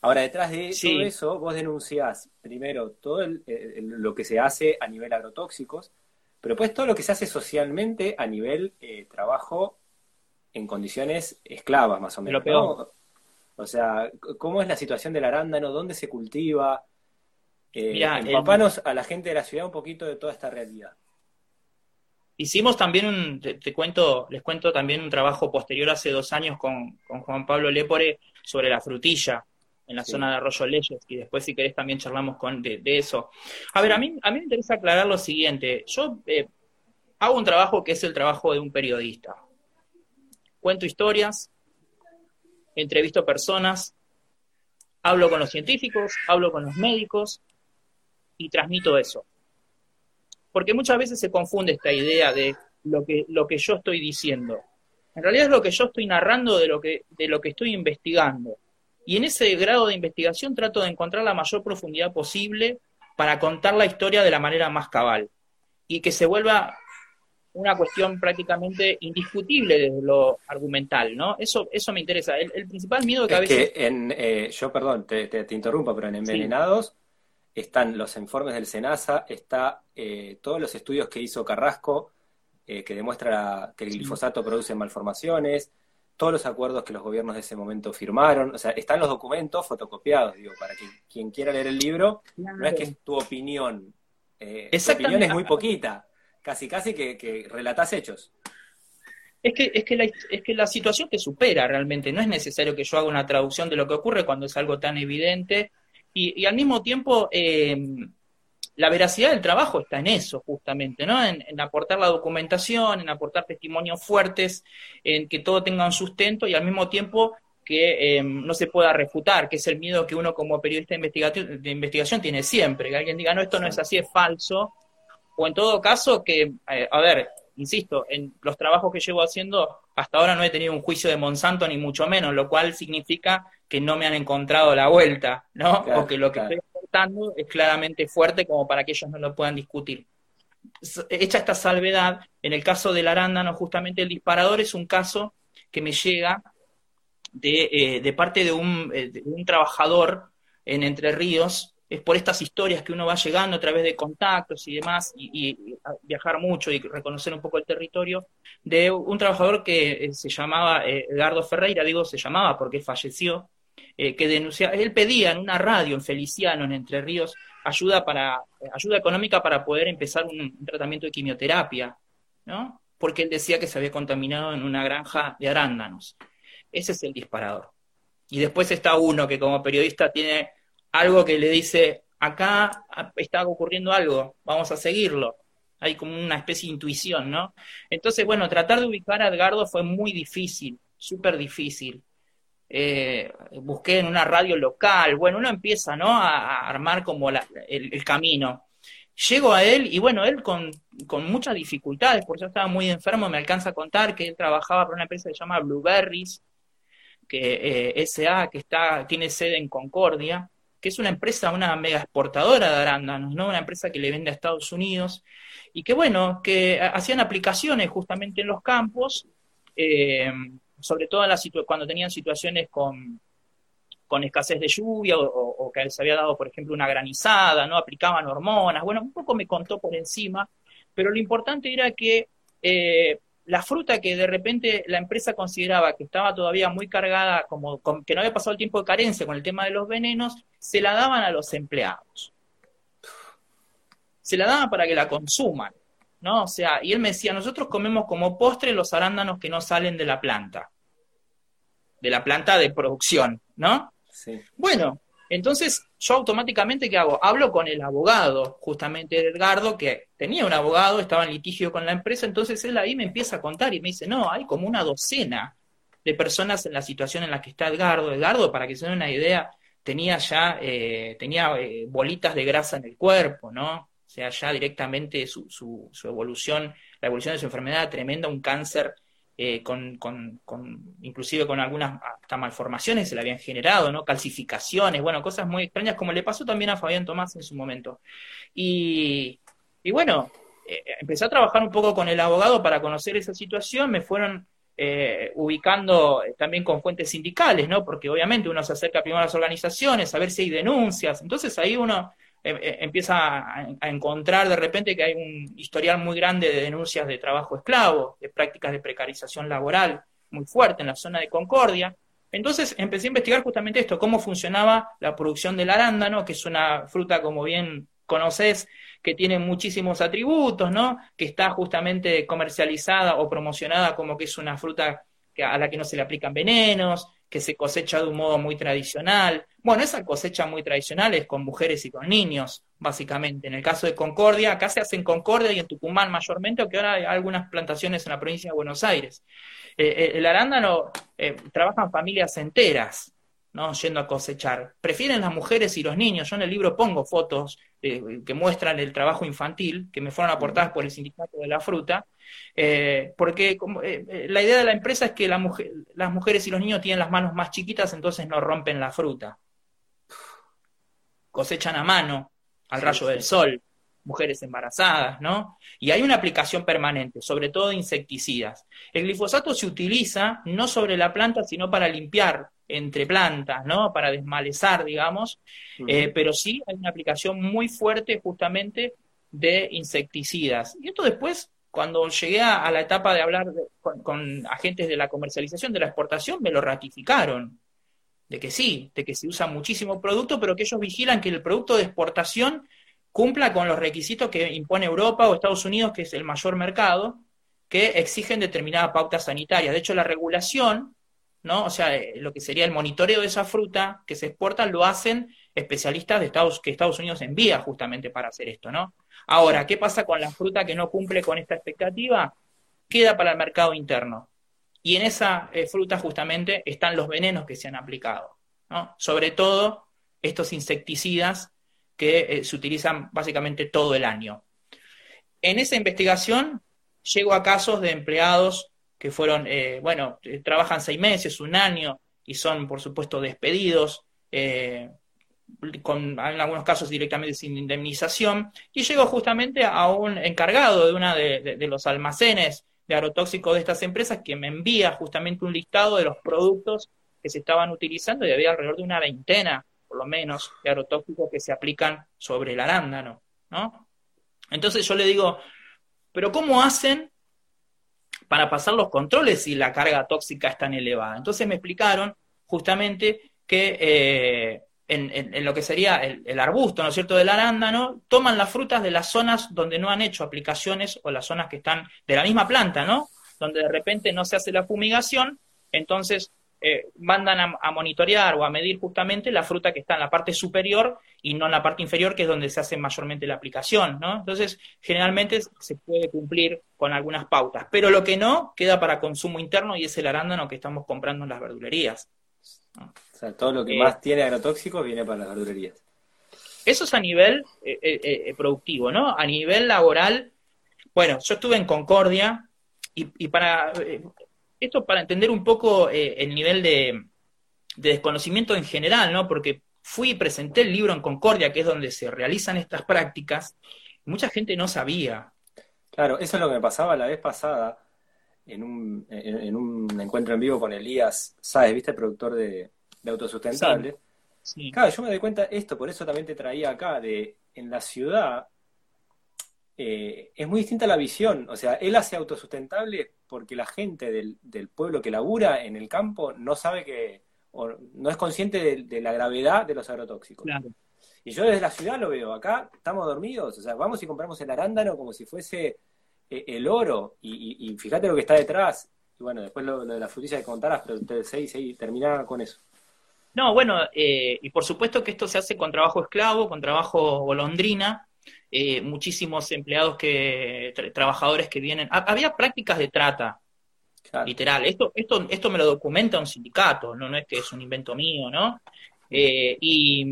Ahora, detrás de todo eso, vos denunciás primero todo lo que se hace a nivel agrotóxicos, pero pues todo lo que se hace socialmente a nivel eh, trabajo en condiciones esclavas, más o menos. O sea, ¿cómo es la situación del arándano? ¿Dónde se cultiva? Eh, empapanos a la gente de la ciudad un poquito de toda esta realidad. Hicimos también un, te, cuento, les cuento también un trabajo posterior hace dos años con, Juan Pablo Lepore sobre la frutilla en la zona de Arroyo Leyes, y después si querés también charlamos con, de, eso. A ver, a mí, a mí me interesa aclarar lo siguiente. Yo eh, hago un trabajo que es el trabajo de un periodista. Cuento historias, entrevisto personas, hablo con los científicos, hablo con los médicos y transmito eso porque muchas veces se confunde esta idea de lo que, lo que yo estoy diciendo. En realidad es lo que yo estoy narrando de lo que, de lo que estoy investigando. Y en ese grado de investigación trato de encontrar la mayor profundidad posible para contar la historia de la manera más cabal. Y que se vuelva una cuestión prácticamente indiscutible desde lo argumental, ¿no? Eso, eso me interesa. El, principal miedo que a veces... Que en, eh, yo, perdón, te, te, interrumpo, pero en Envenenados están los informes del SENASA, está eh, todos los estudios que hizo Carrasco, eh, que demuestra que el glifosato produce malformaciones, todos los acuerdos que los gobiernos de ese momento firmaron, o sea, están los documentos fotocopiados, digo, para que quien quiera leer el libro, no es que es tu opinión, eh, tu opinión es muy poquita, casi casi que, que relatás hechos. Es que, es, que la, es que la situación te supera realmente, no es necesario que yo haga una traducción de lo que ocurre cuando es algo tan evidente y, al mismo tiempo, eh, la veracidad del trabajo está en eso, justamente, ¿no? En, aportar la documentación, en aportar testimonios fuertes, en que todo tenga un sustento y al mismo tiempo que eh, no se pueda refutar, que es el miedo que uno como periodista de investigación, tiene siempre, que alguien diga, no, esto no es así, es falso, o en todo caso que, eh, a ver, insisto, en los trabajos que llevo haciendo, hasta ahora no he tenido un juicio de Monsanto, ni mucho menos, lo cual significa que no me han encontrado la vuelta, ¿no? o que lo que estoy aportando es claramente fuerte como para que ellos no lo puedan discutir. Hecha esta salvedad, en el caso del arándano, justamente el disparador es un caso que me llega de, eh, de parte de un, eh, de un trabajador en Entre Ríos es por estas historias que uno va llegando a través de contactos y demás, y, viajar mucho y reconocer un poco el territorio, de un trabajador que eh, se llamaba eh, Edgardo Ferreira, digo se llamaba porque falleció, eh, que denunciaba, él pedía en una radio en Feliciano, en Entre Ríos, ayuda, para, ayuda económica para poder empezar un, tratamiento de quimioterapia, ¿no? Porque él decía que se había contaminado en una granja de arándanos. Ese es el disparador. Y después está uno que como periodista tiene algo que le dice, acá está ocurriendo algo, vamos a seguirlo. Hay como una especie de intuición, ¿no? Entonces, bueno, tratar de ubicar a Edgardo fue muy difícil. súper difícil. Eh, busqué en una radio local, bueno, uno empieza, ¿no? A, armar como el, camino. Llego a él y bueno, él con, muchas dificultades, porque yo estaba muy enfermo, me alcanza a contar que él trabajaba para una empresa que se llama Blueberries, que eh, SA, que está, tiene sede en Concordia, que es una empresa, una mega exportadora de arándanos, ¿no? Una empresa que le vende a Estados Unidos, y que bueno, que hacían aplicaciones justamente en los campos, eh, sobre todo cuando tenían situaciones con, con escasez de lluvia o, que se había dado, por ejemplo, una granizada, ¿no? Aplicaban hormonas, bueno, un poco me contó por encima, pero lo importante era que eh, la fruta que de repente la empresa consideraba que estaba todavía muy cargada, como que no había pasado el tiempo de carencia con el tema de los venenos, se la daban a los empleados. Se la daban para que la consuman, ¿no? O sea, y él me decía, nosotros comemos como postre los arándanos que no salen de la planta de la planta de producción, ¿no? Sí. Bueno, entonces yo automáticamente, ¿qué hago? Hablo con el abogado, justamente Edgardo, que tenía un abogado, estaba en litigio con la empresa, entonces él ahí me empieza a contar y me dice, no, hay como una docena de personas en la situación en la que está Edgardo. Edgardo, para que se den una idea, tenía ya, eh, tenía eh, bolitas de grasa en el cuerpo, ¿no? O sea, ya directamente su, su, su evolución, la evolución de su enfermedad tremenda, un cáncer eh, con, con, inclusive con algunas hasta malformaciones se le habían generado, ¿no? Calcificaciones, bueno, cosas muy extrañas, como le pasó también a Fabián Tomás en su momento. Y, y bueno, eh, empecé a trabajar un poco con el abogado para conocer esa situación, me fueron eh, ubicando también con fuentes sindicales, ¿no? Porque obviamente uno se acerca primero a las organizaciones, a ver si hay denuncias, entonces ahí uno eh, empieza a, encontrar de repente que hay un historial muy grande de denuncias de trabajo esclavo, de prácticas de precarización laboral muy fuerte en la zona de Concordia. Entonces empecé a investigar justamente esto, cómo funcionaba la producción del arándano, que es una fruta, como bien conoces, que tiene muchísimos atributos, ¿no? Que está justamente comercializada o promocionada como que es una fruta a la que no se le aplican venenos, que se cosecha de un modo muy tradicional. Bueno, esa cosecha muy tradicional es con mujeres y con niños, básicamente. En el caso de Concordia, acá se hace en Concordia y en Tucumán mayormente, aunque ahora hay algunas plantaciones en la provincia de Buenos Aires. Eh, eh, el arándano eh, trabajan familias enteras, ¿no? Yendo a cosechar. Prefieren las mujeres y los niños. Yo en el libro pongo fotos que muestran el trabajo infantil, que me fueron aportadas por el Sindicato de la Fruta, eh, porque eh, eh, la idea de la empresa es que las mujeres y los niños tienen las manos más chiquitas, entonces no rompen la fruta. Cosechan a mano, al rayo del sol, mujeres embarazadas, ¿no? Y hay una aplicación permanente, sobre todo de insecticidas. El glifosato se utiliza no sobre la planta, sino para limpiar entre plantas, ¿no? Para desmalezar, digamos, pero sí hay una aplicación muy fuerte justamente de insecticidas. Y esto después cuando llegué a, la etapa de hablar con, agentes de la comercialización, de la exportación, me lo ratificaron. De que sí, de que se usa muchísimo producto, pero que ellos vigilan que el producto de exportación cumpla con los requisitos que impone Europa o Estados Unidos, que es el mayor mercado, que exigen determinada pauta sanitaria. De hecho, la regulación, ¿no? O sea, eh, lo que sería el monitoreo de esa fruta que se exporta, lo hacen especialistas de Estados, que Estados Unidos envía justamente para hacer esto, ¿no? Ahora, ¿qué pasa con la fruta que no cumple con esta expectativa? Queda para el mercado interno. Y en esa eh, fruta justamente están los venenos que se han aplicado, ¿no? Sobre todo estos insecticidas que eh, se utilizan básicamente todo el año. En esa investigación llego a casos de empleados que fueron, eh, bueno, trabajan seis meses, un año, y son, por supuesto, despedidos, en algunos casos directamente sin indemnización, y llegó justamente a un encargado de uno de, los almacenes de agrotóxicos de estas empresas que me envía justamente un listado de los productos que se estaban utilizando y había alrededor de una veintena, por lo menos, de agrotóxicos que se aplican sobre el arándano, ¿no? Entonces yo le digo, pero ¿cómo hacen para pasar los controles si la carga tóxica es tan elevada? Entonces me explicaron justamente que eh, en, lo que sería el, arbusto, ¿no es cierto?, del arándano, toman las frutas de las zonas donde no han hecho aplicaciones o las zonas que están de la misma planta, ¿no? Donde de repente no se hace la fumigación, entonces eh, mandan a, monitorear o a medir justamente la fruta que está en la parte superior y no en la parte inferior, que es donde se hace mayormente la aplicación, ¿no? Entonces, generalmente se puede cumplir con algunas pautas, pero lo que no queda para consumo interno y es el arándano que estamos comprando en las verdulerías. Sea, todo lo que más tiene agrotóxicos viene para las verdulerías. Eso es a nivel productivo, ¿no? A nivel laboral, bueno, yo estuve en Concordia y, para eh, esto para entender un poco eh, el nivel de, desconocimiento en general, ¿no? Porque fui y presenté el libro en Concordia, que es donde se realizan estas prácticas, mucha gente no sabía. Claro, eso es lo que me pasaba la vez pasada en un, en, un encuentro en vivo con Elías Sáez, ¿viste? El productor de, Autosustentable. Claro, yo me doy cuenta esto, por eso también te traía acá, de en la ciudad eh, es muy distinta la visión. O sea, él hace autosustentable porque la gente del, pueblo que labura en el campo no sabe que, o no es consciente de, la gravedad de los agrotóxicos. Y yo desde la ciudad lo veo. Acá estamos dormidos. O sea, vamos y compramos el arándano como si fuese eh, el oro. Y, fíjate lo que está detrás. Y bueno, después lo, de la frutilla que contarás, pero ustedes seis, seis, termina con eso. No, bueno, eh, y por supuesto que esto se hace con trabajo esclavo, con trabajo golondrina, eh, muchísimos empleados que, trabajadores que vienen. había prácticas de trata, literal. Esto, esto, esto me lo documenta un sindicato, no, no es que es un invento mío, ¿no? Eh, y,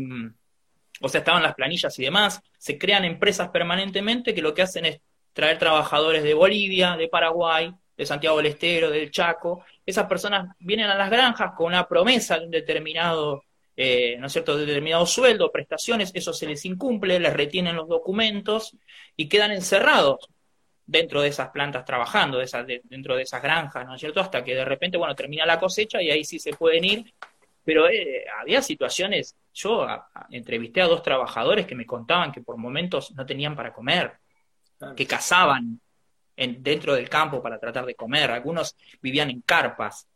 o sea, estaban las planillas y demás. Se crean empresas permanentemente que lo que hacen es traer trabajadores de Bolivia, de Paraguay, de Santiago del Estero, del Chaco. Esas personas vienen a las granjas con una promesa de un determinado eh, ¿no es cierto?, determinado sueldo, prestaciones, eso se les incumple, les retienen los documentos y quedan encerrados dentro de esas plantas trabajando, dentro de esas granjas, ¿no es cierto?, hasta que de repente, bueno, termina la cosecha y ahí sí se pueden ir, pero eh, había situaciones, yo entrevisté a dos trabajadores que me contaban que por momentos no tenían para comer, que cazaban en, dentro del campo para tratar de comer, algunos vivían en carpas,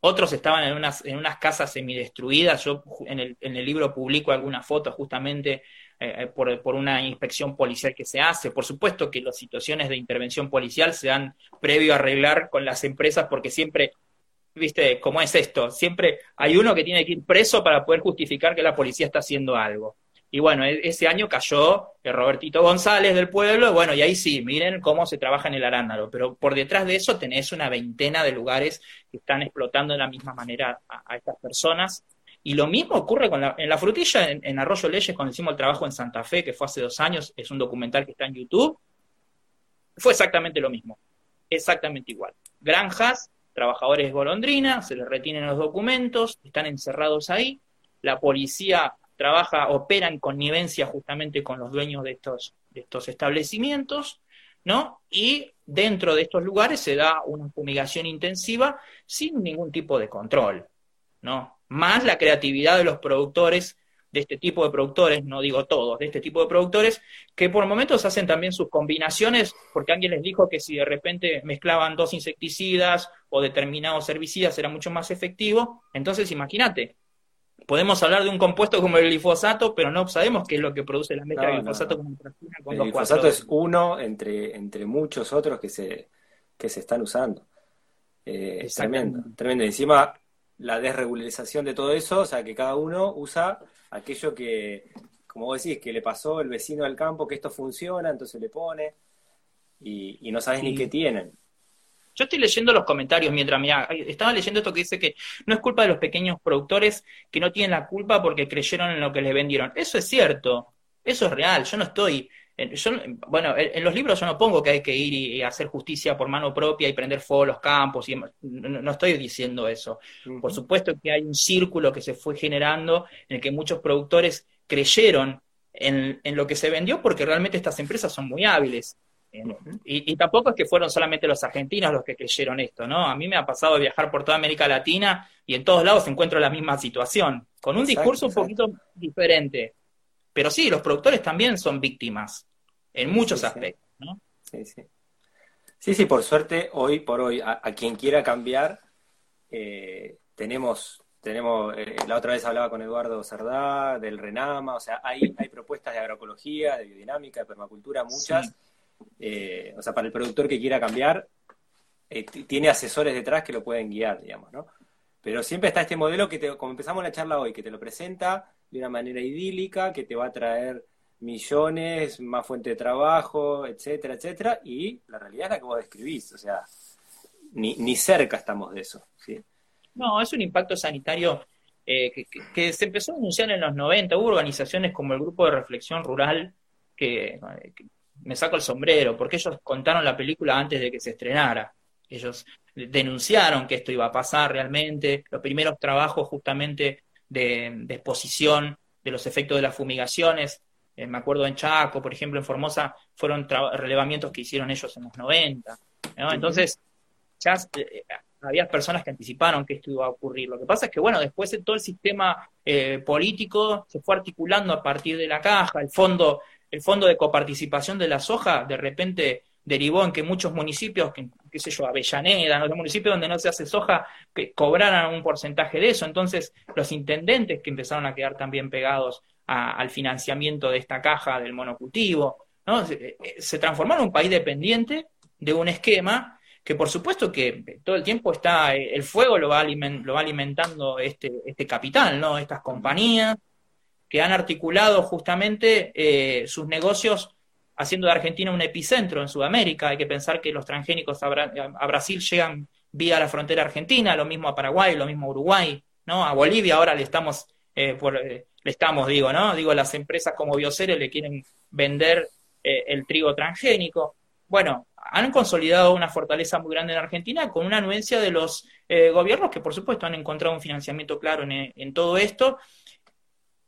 otros estaban en unas, en unas casas semidestruidas. Yo en el, en el libro publico algunas fotos justamente eh, eh, por, por, una inspección policial que se hace. Por supuesto que las situaciones de intervención policial se dan previo a arreglar con las empresas porque siempre, viste, ¿cómo es esto? Siempre hay uno que tiene que ir preso para poder justificar que la policía está haciendo algo. Y bueno, e-, ese año cayó el Robertito González del pueblo, bueno, y ahí sí, miren cómo se trabaja en el arándano, pero por detrás de eso tenés una veintena de lugares que están explotando de la misma manera a, estas personas. Y lo mismo ocurre con la, en la frutilla, en, Arroyo Leyes, cuando hicimos el trabajo en Santa Fe, que fue hace dos años, es un documental que está en YouTube, fue exactamente lo mismo, exactamente igual. Granjas, trabajadores golondrina, se les retienen los documentos, están encerrados ahí, la policía trabaja, opera en connivencia justamente con los dueños de estos, de estos establecimientos, ¿no? Y dentro de estos lugares se da una fumigación intensiva sin ningún tipo de control, ¿no? Más la creatividad de los productores, de este tipo de productores, no digo todos, de este tipo de productores, que por momentos hacen también sus combinaciones, porque alguien les dijo que si de repente mezclaban dos insecticidas o determinados herbicidas era mucho más efectivo. Entonces, imagínate, podemos hablar de un compuesto como el glifosato, pero no sabemos qué es lo que produce la mezcla de glifosato con con El glifosato es uno entre, entre muchos otros que se, que se están usando. Eh, es tremendo, tremendo. Encima, la desregularización de todo eso, o sea, que cada uno usa aquello que, como vos decís, que le pasó el vecino del campo, que esto funciona, entonces le pone, y, no sabes ni qué tienen. Yo estoy leyendo los comentarios mientras me estaba leyendo esto que dice que no es culpa de los pequeños productores que no tienen la culpa porque creyeron en lo que les vendieron. Eso es cierto, eso es real. Yo no estoy, yo, bueno, en los libros yo no pongo que hay que ir y hacer justicia por mano propia y prender fuego a los campos. Y, no, estoy diciendo eso. Por supuesto que hay un círculo que se fue generando en el que muchos productores creyeron en, en lo que se vendió porque realmente estas empresas son muy hábiles y, tampoco es que fueron solamente los argentinos los que creyeron esto, ¿no? A mí me ha pasado viajar por toda América Latina y en todos lados encuentro la misma situación, con un discurso un poquito diferente. Pero sí, los productores también son víctimas, en muchos aspectos, ¿no? Sí, sí. Sí, sí, por suerte, hoy por hoy, a, quien quiera cambiar, eh, tenemos, tenemos eh, la otra vez hablaba con Eduardo Cerdá, del Renama, o sea, hay, hay propuestas de agroecología, de biodinámica, de permacultura, muchas. Eh, o sea, para el productor que quiera cambiar, eh, tiene asesores detrás que lo pueden guiar, digamos, ¿no? Pero siempre está este modelo que, te, como empezamos la charla hoy, que te lo presenta de una manera idílica, que te va a traer millones, más fuente de trabajo, etcétera, etcétera, y la realidad es la que vos describís, o sea, ni, ni cerca estamos de eso. ¿sí? No, es un impacto sanitario eh, que, se empezó a anunciar en los 90. Hubo organizaciones como el Grupo de Reflexión Rural que, que, me saco el sombrero, porque ellos contaron la película antes de que se estrenara. Ellos denunciaron que esto iba a pasar realmente. Los primeros trabajos justamente de, exposición de los efectos de las fumigaciones, eh, me acuerdo en Chaco, por ejemplo, en Formosa, fueron relevamientos que hicieron ellos en los 90. Entonces, ya eh, había personas que anticiparon que esto iba a ocurrir. Lo que pasa es que, bueno, después de todo el sistema eh, político se fue articulando a partir de la caja, el fondo, el fondo de coparticipación de la soja, de repente derivó en que muchos municipios, que, qué sé yo, Avellaneda, los municipios donde no se hace soja, que cobraran un porcentaje de eso. Entonces, los intendentes que empezaron a quedar también pegados al financiamiento de esta caja del monocultivo, ¿no? Se, eh, se transformó en un país dependiente de un esquema que por supuesto que todo el tiempo está, eh, el fuego lo va, lo va alimentando este, este capital, ¿no? Estas compañías que han articulado justamente eh, sus negocios haciendo de Argentina un epicentro en Sudamérica. Hay que pensar que los transgénicos a, Brasil llegan vía la frontera argentina, lo mismo a Paraguay, lo mismo a Uruguay, ¿no? A Bolivia ahora le estamos, eh, por, le estamos, digo, ¿no? Digo, las empresas como Biocere le quieren vender el trigo transgénico. Bueno, han consolidado una fortaleza muy grande en Argentina con una anuencia de los eh, gobiernos que por supuesto han encontrado un financiamiento claro en, todo esto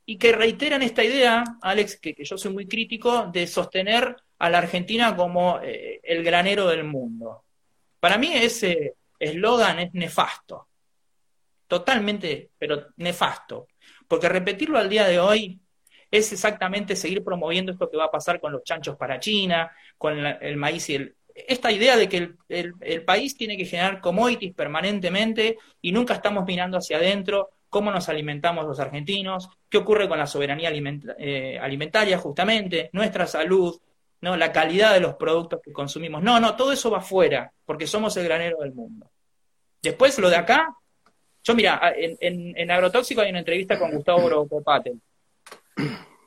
y que reiteran esta idea, Alex, que, yo soy muy crítico, de sostener a la Argentina como eh, el granero del mundo. Para mí ese eslogan es nefasto, totalmente, pero nefasto, porque repetirlo al día de hoy es exactamente seguir promoviendo esto que va a pasar con los chanchos para China, con el maíz y el, esta idea de que el, país tiene que generar commodities permanentemente y nunca estamos mirando hacia adentro cómo nos alimentamos los argentinos, qué ocurre con la soberanía eh, alimentaria justamente, nuestra salud, ¿no? la calidad de los productos que consumimos. No, no, todo eso va afuera, porque somos el granero del mundo. Después, lo de acá, yo mira, en, en, Agrotóxico hay una entrevista con Gustavo Brocopatel,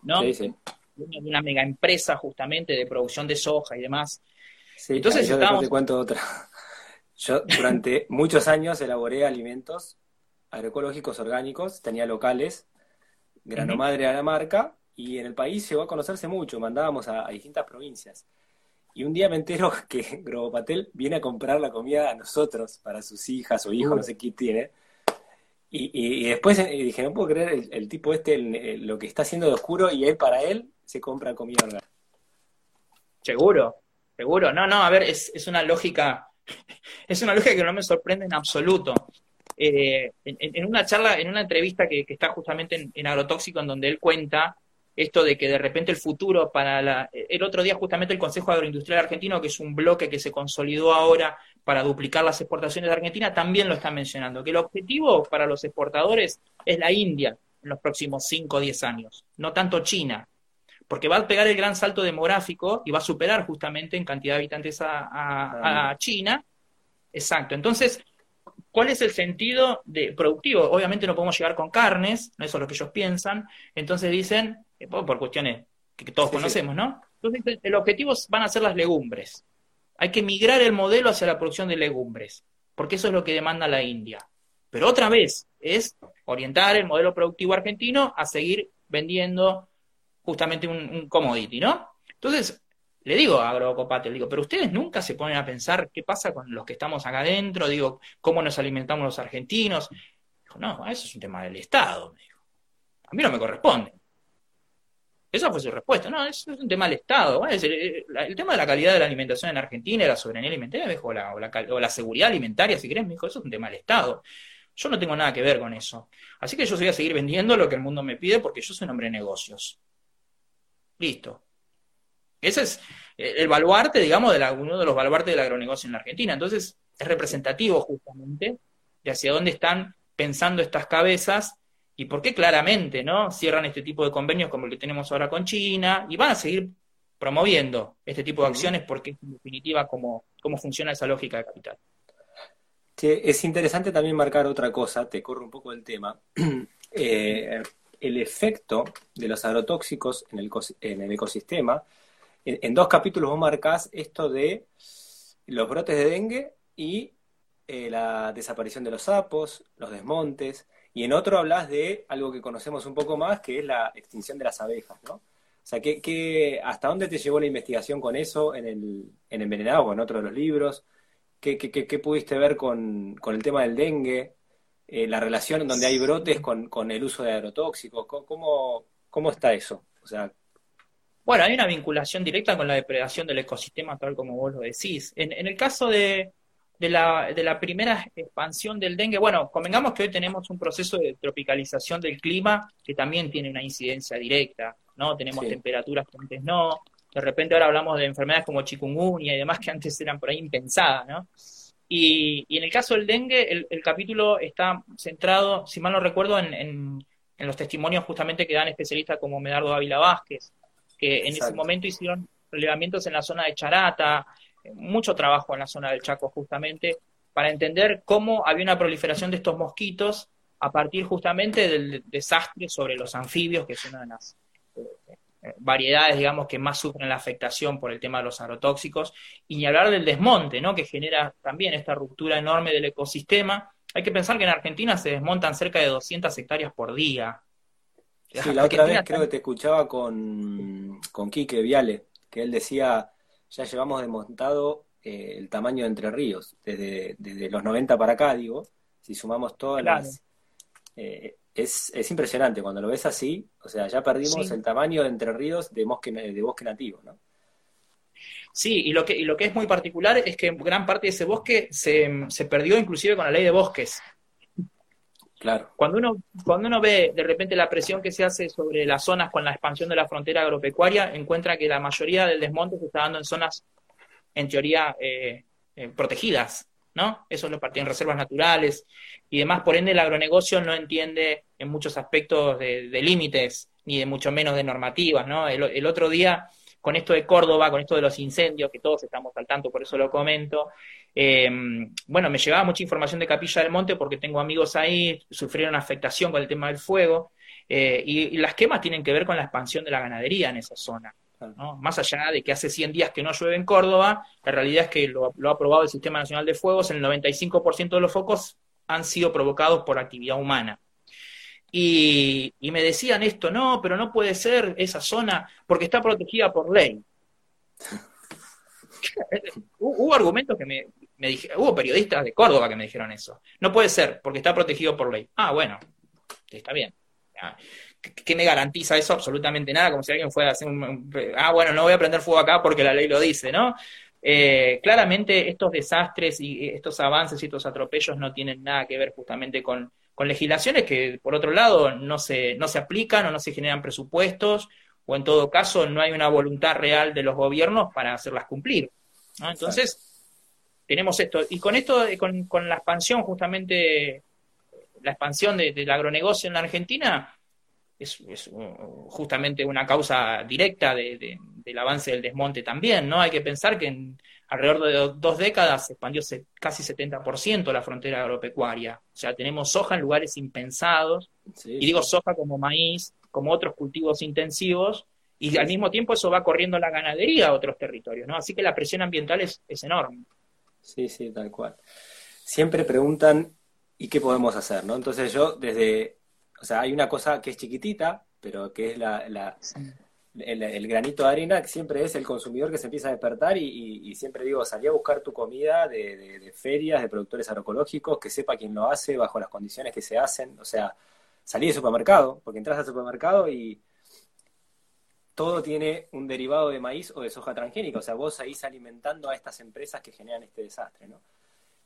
¿no? Sí, sí. De una mega empresa justamente de producción de soja y demás. Entonces yo te cuento otra. Yo durante *laughs* muchos años elaboré alimentos agroecológicos orgánicos, tenía locales, grano madre a la marca, y en el país llegó a conocerse mucho, mandábamos a, distintas provincias. Y un día me entero *laughs* que Grobopatel viene a comprar la comida a nosotros, para sus hijas o hijos, no sé qué tiene. Y, después eh, dije, no puedo creer el, tipo este, lo que está haciendo de oscuro, y él para él se compra comida orgánica. Seguro, Seguro, no, no, a ver, es, es una lógica, *laughs* es una lógica que no me sorprende en absoluto. Eh, en, una charla, en una entrevista que, está justamente en, Agrotóxico, en donde él cuenta esto de que de repente el futuro para la... El otro día justamente el Consejo Agroindustrial Argentino, que es un bloque que se consolidó ahora para duplicar las exportaciones de Argentina, también lo está mencionando, que el objetivo para los exportadores es la India en los próximos 5 o 10 años, no tanto China porque va a pegar el gran salto demográfico y va a superar justamente en cantidad de habitantes a, China. Exacto. Entonces, ¿cuál es el sentido de productivo? Obviamente no podemos llegar con carnes, no eso es lo que ellos piensan. Entonces dicen, eh, por cuestiones que todos conocemos, ¿no? Entonces, el objetivo van a ser las legumbres. Hay que migrar el modelo hacia la producción de legumbres, porque eso es lo que demanda la India. Pero otra vez, es orientar el modelo productivo argentino a seguir vendiendo justamente un, commodity, ¿no? Entonces, le digo a Agrocopate, le digo, pero ustedes nunca se ponen a pensar qué pasa con los que estamos acá adentro, digo, cómo nos alimentamos los argentinos. Dijo, no, eso es un tema del Estado, me dijo. A mí no me corresponde. Esa fue su respuesta. No, eso es un tema del Estado. Eh, el, tema de la calidad de la alimentación en Argentina, la soberanía alimentaria, me dijo, o, la, o la seguridad alimentaria, si querés, me dijo, eso es un tema del Estado. Yo no tengo nada que ver con eso. Así que yo voy a seguir vendiendo lo que el mundo me pide porque yo soy un hombre de negocios. Listo. Ese es el baluarte, digamos, de uno de los baluartes del agronegocio en la Argentina. Entonces, es representativo justamente de hacia dónde están pensando estas cabezas y por qué claramente no cierran este tipo de convenios como el que tenemos ahora con China y van a seguir promoviendo este tipo de acciones porque es en definitiva cómo, cómo funciona esa lógica de capital. es interesante también marcar otra cosa, te corro un poco el tema. *clears throat* Eh, el efecto de los agrotóxicos en el, en el ecosistema. En, dos capítulos vos marcás esto de los brotes de dengue y eh, la desaparición de los sapos, los desmontes, y en otro hablas de algo que conocemos un poco más, que es la extinción de las abejas, ¿no? O sea, ¿qué, hasta dónde te llevó la investigación con eso en, el, en Envenenado o en otro de los libros? ¿Qué, qué, pudiste ver con, el tema del dengue? Eh, ¿La relación donde hay brotes con, con el uso de agrotóxicos? ¿Cómo, ¿Cómo está eso? O sea, bueno, hay una vinculación directa con la depredación del ecosistema, tal como vos lo decís. En, en el caso de, de, la, de la primera expansión del dengue, bueno, convengamos que hoy tenemos un proceso de tropicalización del clima que también tiene una incidencia directa, ¿no? Tenemos temperaturas que antes no, de repente ahora hablamos de enfermedades como chikungunya y demás que antes eran por ahí impensadas, ¿no? Y, y en el caso del dengue, el, capítulo está centrado, si mal no recuerdo, en, en, los testimonios justamente que dan especialistas como Medardo Ávila Vázquez, que en ese momento hicieron relevamientos en la zona de Charata, mucho trabajo en la zona del Chaco justamente, para entender cómo había una proliferación de estos mosquitos a partir justamente del desastre sobre los anfibios, que es una de las variedades, digamos, que más sufren la afectación por el tema de los agrotóxicos, y ni hablar del desmonte, ¿no? Que genera también esta ruptura enorme del ecosistema. Hay que pensar que en Argentina se desmontan cerca de 200 hectáreas por día. Sí, la otra vez creo que te escuchaba con, con Quique Viale, que él decía, ya llevamos desmontado eh, el tamaño de Entre Ríos, desde, desde, los 90 para acá, digo, si sumamos todas las... Eh, es, es, impresionante cuando lo ves así, o sea, ya perdimos el tamaño de Entre Ríos de bosque, de bosque nativo, ¿no? Sí, y lo, que, y lo que es muy particular es que gran parte de ese bosque se, se perdió inclusive con la ley de bosques. Claro. Cuando uno, cuando uno ve de repente la presión que se hace sobre las zonas con la expansión de la frontera agropecuaria, encuentra que la mayoría del desmonte se está dando en zonas, en teoría, eh, eh, protegidas. ¿no? Eso lo partía en reservas naturales y demás. Por ende, el agronegocio no entiende en muchos aspectos de, límites, ni de mucho menos de normativas, ¿no? El, otro día, con esto de Córdoba, con esto de los incendios, que todos estamos al tanto, por eso lo comento, eh, bueno, me llevaba mucha información de Capilla del Monte porque tengo amigos ahí, sufrieron afectación con el tema del fuego, eh, y las quemas tienen que ver con la expansión de la ganadería en esa zona. Más allá de que hace 100 días que no llueve en Córdoba, la realidad es que lo, ha aprobado el Sistema Nacional de Fuegos, el 95% de los focos han sido provocados por actividad humana. Y, me decían esto, no, pero no puede ser esa zona porque está protegida por ley. *laughs* *laughs* hubo argumentos que me, me dijeron, hubo periodistas de Córdoba que me dijeron eso. No puede ser porque está protegido por ley. Ah, bueno, está bien. ¿qué me garantiza eso? Absolutamente nada, como si alguien fuera a hacer un, ah, bueno, no voy a prender fuego acá porque la ley lo dice, ¿no? Eh, claramente estos desastres y estos avances y estos atropellos no tienen nada que ver justamente con, legislaciones que, por otro lado, no se, no se aplican o no se generan presupuestos, o en todo caso no hay una voluntad real de los gobiernos para hacerlas cumplir. Entonces, tenemos esto. Y con esto, con, con la expansión, justamente, la expansión del agronegocio en la Argentina, es, justamente una causa directa del avance del desmonte también, ¿no? Hay que pensar que en alrededor de dos décadas se expandió casi 70% la frontera agropecuaria. O sea, tenemos soja en lugares impensados, y digo soja como maíz, como otros cultivos intensivos, y al mismo tiempo eso va corriendo la ganadería a otros territorios, ¿no? Así que la presión ambiental es, es enorme. Sí, sí, tal cual. Siempre preguntan, ¿y qué podemos hacer? ¿no? Entonces yo desde o sea, hay una cosa que es chiquitita, pero que es la, el, granito de arena, que siempre es el consumidor que se empieza a despertar y, siempre digo, salí a buscar tu comida de, ferias, de productores agroecológicos, que sepa quién lo hace, bajo las condiciones que se hacen, o sea, salí del supermercado, porque entras al supermercado y todo tiene un derivado de maíz o de soja transgénica, o sea, vos ahí alimentando a estas empresas que generan este desastre, ¿no?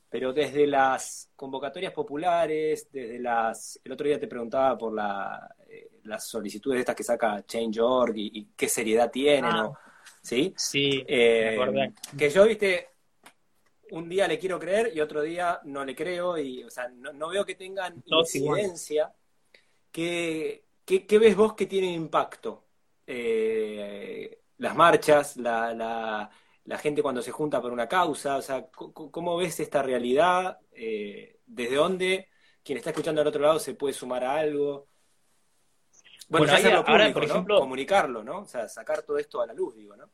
pero desde las convocatorias populares, desde las... El otro día te preguntaba por la, eh, las solicitudes estas que saca Change.org y, qué seriedad tienen, ah. ¿sí? Sí, eh, que yo, viste, un día le quiero creer y otro día no le creo y, o sea, no, veo que tengan incidencia. ¿Qué, qué, ves vos que tiene impacto? Eh, las marchas, la la gente cuando se junta por una causa, o sea, ¿cómo ves esta realidad? Eh, ¿Desde dónde quien está escuchando al otro lado se puede sumar a algo? Bueno, ahora, por ejemplo, comunicarlo, ¿no? O sea, sacar todo esto a la luz, digo, ¿no?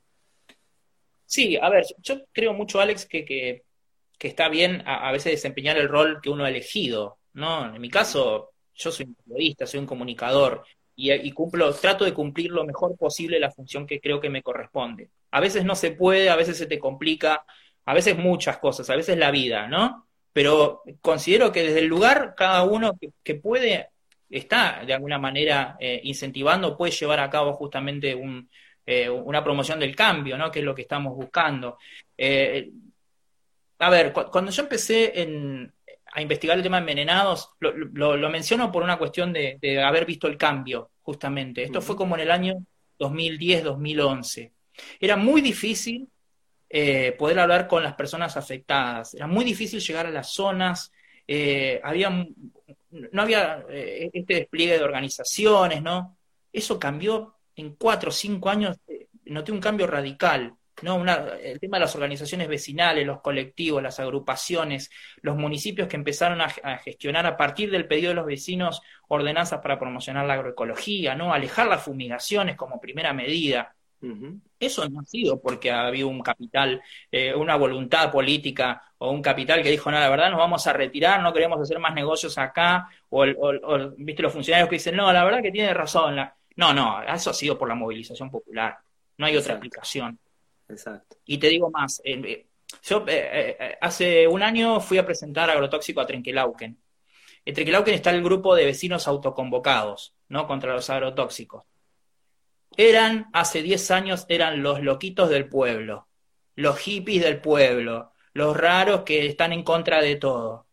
Sí, a ver, yo creo mucho, Alex, que, que, está bien a, veces desempeñar el rol que uno ha elegido, ¿no? En mi caso, yo soy un periodista, soy un comunicador y, cumplo, trato de cumplir lo mejor posible la función que creo que me corresponde. A veces no se puede, a veces se te complica, a veces muchas cosas, a veces la vida, ¿no? Pero considero que desde el lugar cada uno que, puede está de alguna manera eh, incentivando, puede llevar a cabo justamente eh, una promoción del cambio, ¿no? Que es lo que estamos buscando. Eh, a ver, cuando yo empecé a investigar el tema de envenenados, lo, menciono por una cuestión de, de, haber visto el cambio, justamente. Esto fue como en el año 2010-2011. Era muy difícil eh, poder hablar con las personas afectadas, era muy difícil llegar a las zonas, eh, había, no había eh, este despliegue de organizaciones, ¿no? Eso cambió en cuatro o cinco años, noté un cambio radical. ¿No? el tema de las organizaciones vecinales, los colectivos, las agrupaciones, los municipios que empezaron a, a, gestionar a partir del pedido de los vecinos ordenanzas para promocionar la agroecología, ¿no? alejar las fumigaciones como primera medida. Eso no ha sido porque ha habido un capital, eh, una voluntad política o un capital que dijo, no, la verdad nos vamos a retirar, no queremos hacer más negocios acá, o, viste los funcionarios que dicen, no, la verdad que tiene razón. No, no, eso ha sido por la movilización popular, no hay otra explicación. Exacto. Y te digo más, eh, yo eh, hace un año fui a presentar agrotóxico a Trenquelauquen. En Trenquelauquen está el grupo de vecinos autoconvocados, ¿no? Contra los agrotóxicos eran, hace 10 años, eran los loquitos del pueblo, los hippies del pueblo, los raros que están en contra de todo.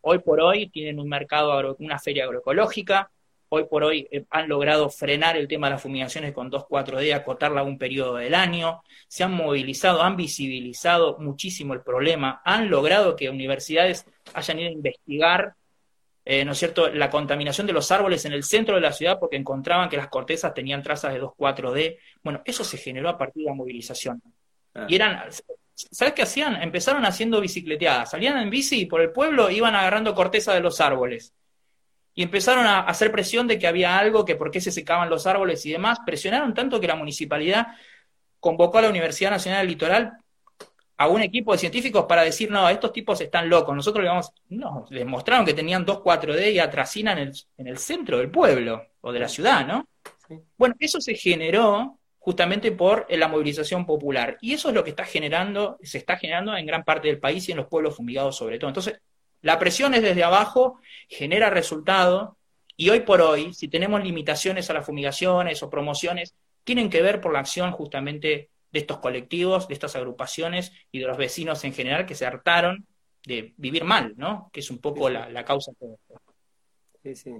Hoy por hoy tienen un mercado, una feria agroecológica, hoy por hoy eh, han logrado frenar el tema de las fumigaciones con 2,4-D, acotarla a un periodo del año, se han movilizado, han visibilizado muchísimo el problema, han logrado que universidades hayan ido a investigar eh, ¿no es cierto?, la contaminación de los árboles en el centro de la ciudad porque encontraban que las cortezas tenían trazas de 2,4-D. Bueno, eso se generó a partir de la movilización. Ah. Y eran, ¿sabes qué hacían? Empezaron haciendo bicicleteadas. Salían en bici por el pueblo, iban agarrando corteza de los árboles. Y empezaron a hacer presión de que había algo, que por qué se secaban los árboles y demás. Presionaron tanto que la municipalidad convocó a la Universidad Nacional del Litoral a un equipo de científicos para decir, no, estos tipos están locos. Nosotros le vamos, no, les mostraron que tenían 2,4-D y atracina en el, en el centro del pueblo o de la ciudad, ¿no? Bueno, eso se generó justamente por la movilización popular. Y eso es lo que está generando, se está generando en gran parte del país y en los pueblos fumigados sobre todo. Entonces, la presión es desde abajo, genera resultado, y hoy por hoy, si tenemos limitaciones a las fumigaciones o promociones, tienen que ver por la acción justamente de estos colectivos, de estas agrupaciones y de los vecinos en general que se hartaron de vivir mal, ¿no? Que es un poco La, causa de esto. Sí, sí.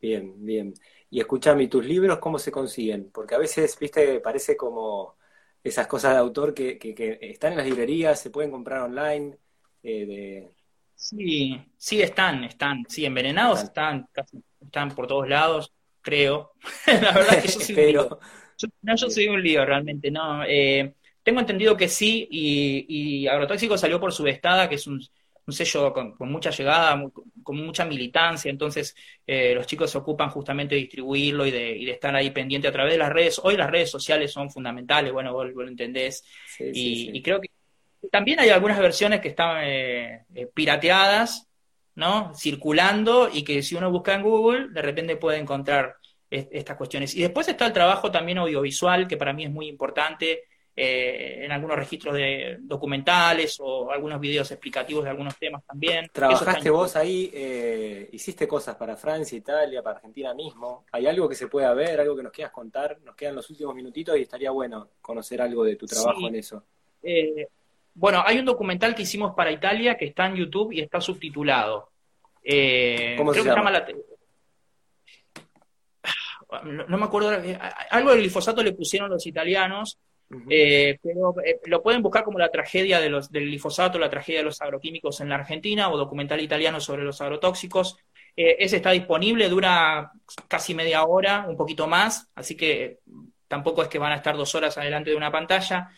Bien, bien. Y escúchame, tus libros cómo se consiguen? Porque a veces, viste, parece como esas cosas de autor que, que, están en las librerías, se pueden comprar online. Eh, sí, sí están, están. Sí, envenenados están, están, por todos lados, creo. *laughs* La verdad es que yo sí Pero... Yo, no, yo soy un lío realmente, no. Eh, tengo entendido que sí, y, Agrotóxico salió por Subestada, que es un, sello con, mucha llegada, con mucha militancia, entonces eh, los chicos se ocupan justamente de distribuirlo y de, estar ahí pendiente a través de las redes. Hoy las redes sociales son fundamentales, bueno, vos, lo entendés, y, creo que también hay algunas versiones que están eh, pirateadas, ¿no? Circulando y que si uno busca en Google, de repente puede encontrar estas cuestiones. Y después está el trabajo también audiovisual, que para mí es muy importante, eh, en algunos registros de documentales o algunos videos explicativos de algunos temas también. ¿Trabajaste vos ahí, eh, hiciste cosas para Francia, Italia, para Argentina mismo? ¿Hay algo que se pueda ver, algo que nos quieras contar? Nos quedan los últimos minutitos y estaría bueno conocer algo de tu trabajo en eso. Eh, bueno, hay un documental que hicimos para Italia que está en YouTube y está subtitulado. ¿Cómo se llama? la, no, me acuerdo, eh, algo del glifosato le pusieron los italianos, eh, pero eh, lo pueden buscar como la tragedia de los, del glifosato, la tragedia de los agroquímicos en la Argentina o documental italiano sobre los agrotóxicos. ese está disponible, dura casi media hora, un poquito más, así que tampoco es que van a estar dos horas adelante de una pantalla.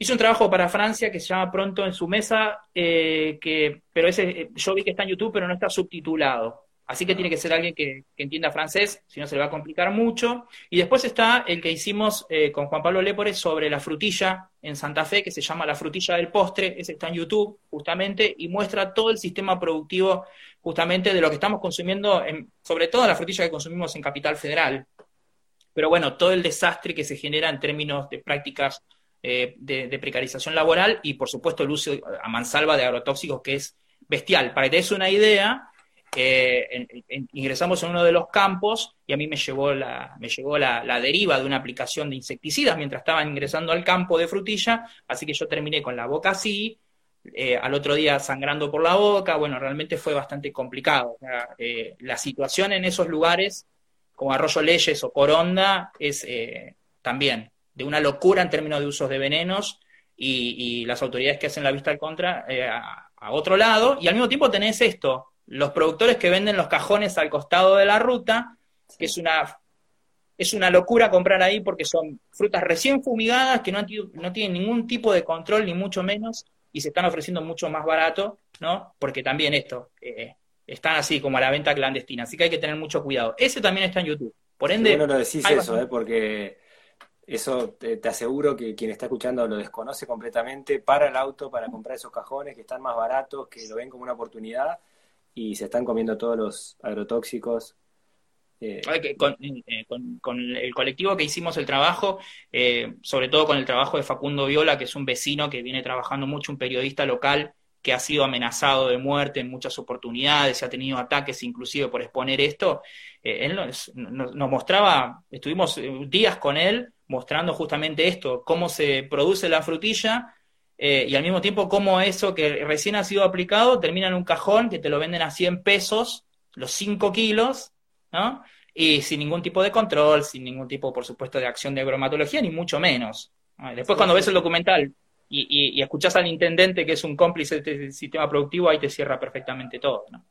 Hice un trabajo para Francia que se llama Pronto en su mesa, eh, que, pero ese yo vi que está en YouTube, pero no está subtitulado. Así que tiene que ser alguien que, entienda francés, si no se le va a complicar mucho. Y después está el que hicimos eh, con Juan Pablo Lépores sobre la frutilla en Santa Fe, que se llama La frutilla del postre, ese está en YouTube justamente, y muestra todo el sistema productivo justamente de lo que estamos consumiendo, sobre todo la frutilla que consumimos en Capital Federal. Pero bueno, todo el desastre que se genera en términos de prácticas eh, de, precarización laboral y por supuesto el uso a mansalva de agrotóxicos que es bestial. Para que te des una idea, ingresamos en uno de los campos y a mí me llegó, la, me llegó la, deriva de una aplicación de insecticidas mientras estaban ingresando al campo de frutilla, así que yo terminé con la boca así, eh, al otro día sangrando por la boca, bueno, realmente fue bastante complicado. Eh, la situación en esos lugares, como Arroyo Leyes o Coronda, es eh, también de una locura en términos de usos de venenos y, las autoridades que hacen la vista al contra a, a otro lado, y al mismo tiempo tenés esto, los productores que venden los cajones al costado de la ruta, que es una, es una locura comprar ahí porque son frutas recién fumigadas que no, no tienen ningún tipo de control, ni mucho menos, y se están ofreciendo mucho más barato, ¿no? Porque también esto, eh, están así como a la venta clandestina, así que hay que tener mucho cuidado. Ese también está en YouTube. Por ende. Bueno, lo decís eso, ¿eh? porque eso te, aseguro que quien está escuchando lo desconoce completamente. Para el auto para comprar esos cajones que están más baratos, que lo ven como una oportunidad y se están comiendo todos los agrotóxicos. Eh, eh, con, el colectivo que hicimos el trabajo, eh, sobre todo con el trabajo de Facundo Viola, que es un vecino que viene trabajando mucho, un periodista local que ha sido amenazado de muerte en muchas oportunidades, ha tenido ataques inclusive por exponer esto, él nos, nos, mostraba, estuvimos días con él mostrando justamente esto, cómo se produce la frutilla eh, y al mismo tiempo cómo eso que recién ha sido aplicado termina en un cajón que te lo venden a 100 pesos, los 5 kilos, ¿no? Y sin ningún tipo de control, sin ningún tipo, por supuesto, de acción de agromatología, ni mucho menos. Después cuando ves el documental y, y, escuchás al intendente que es un cómplice de este sistema productivo, ahí te cierra perfectamente todo, ¿no?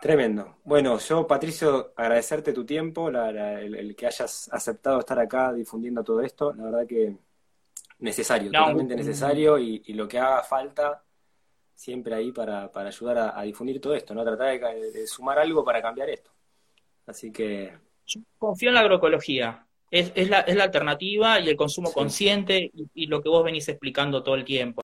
Tremendo. Bueno, yo, Patricio, agradecerte tu tiempo, el, que hayas aceptado estar acá difundiendo todo esto. La verdad que necesario, totalmente necesario y, lo que haga falta siempre ahí para, para ayudar a, difundir todo esto, ¿no? Tratar de, sumar algo para cambiar esto. Así que... confío en la agroecología. Es, es, la, es la alternativa y el consumo consciente y, y lo que vos venís explicando todo el tiempo.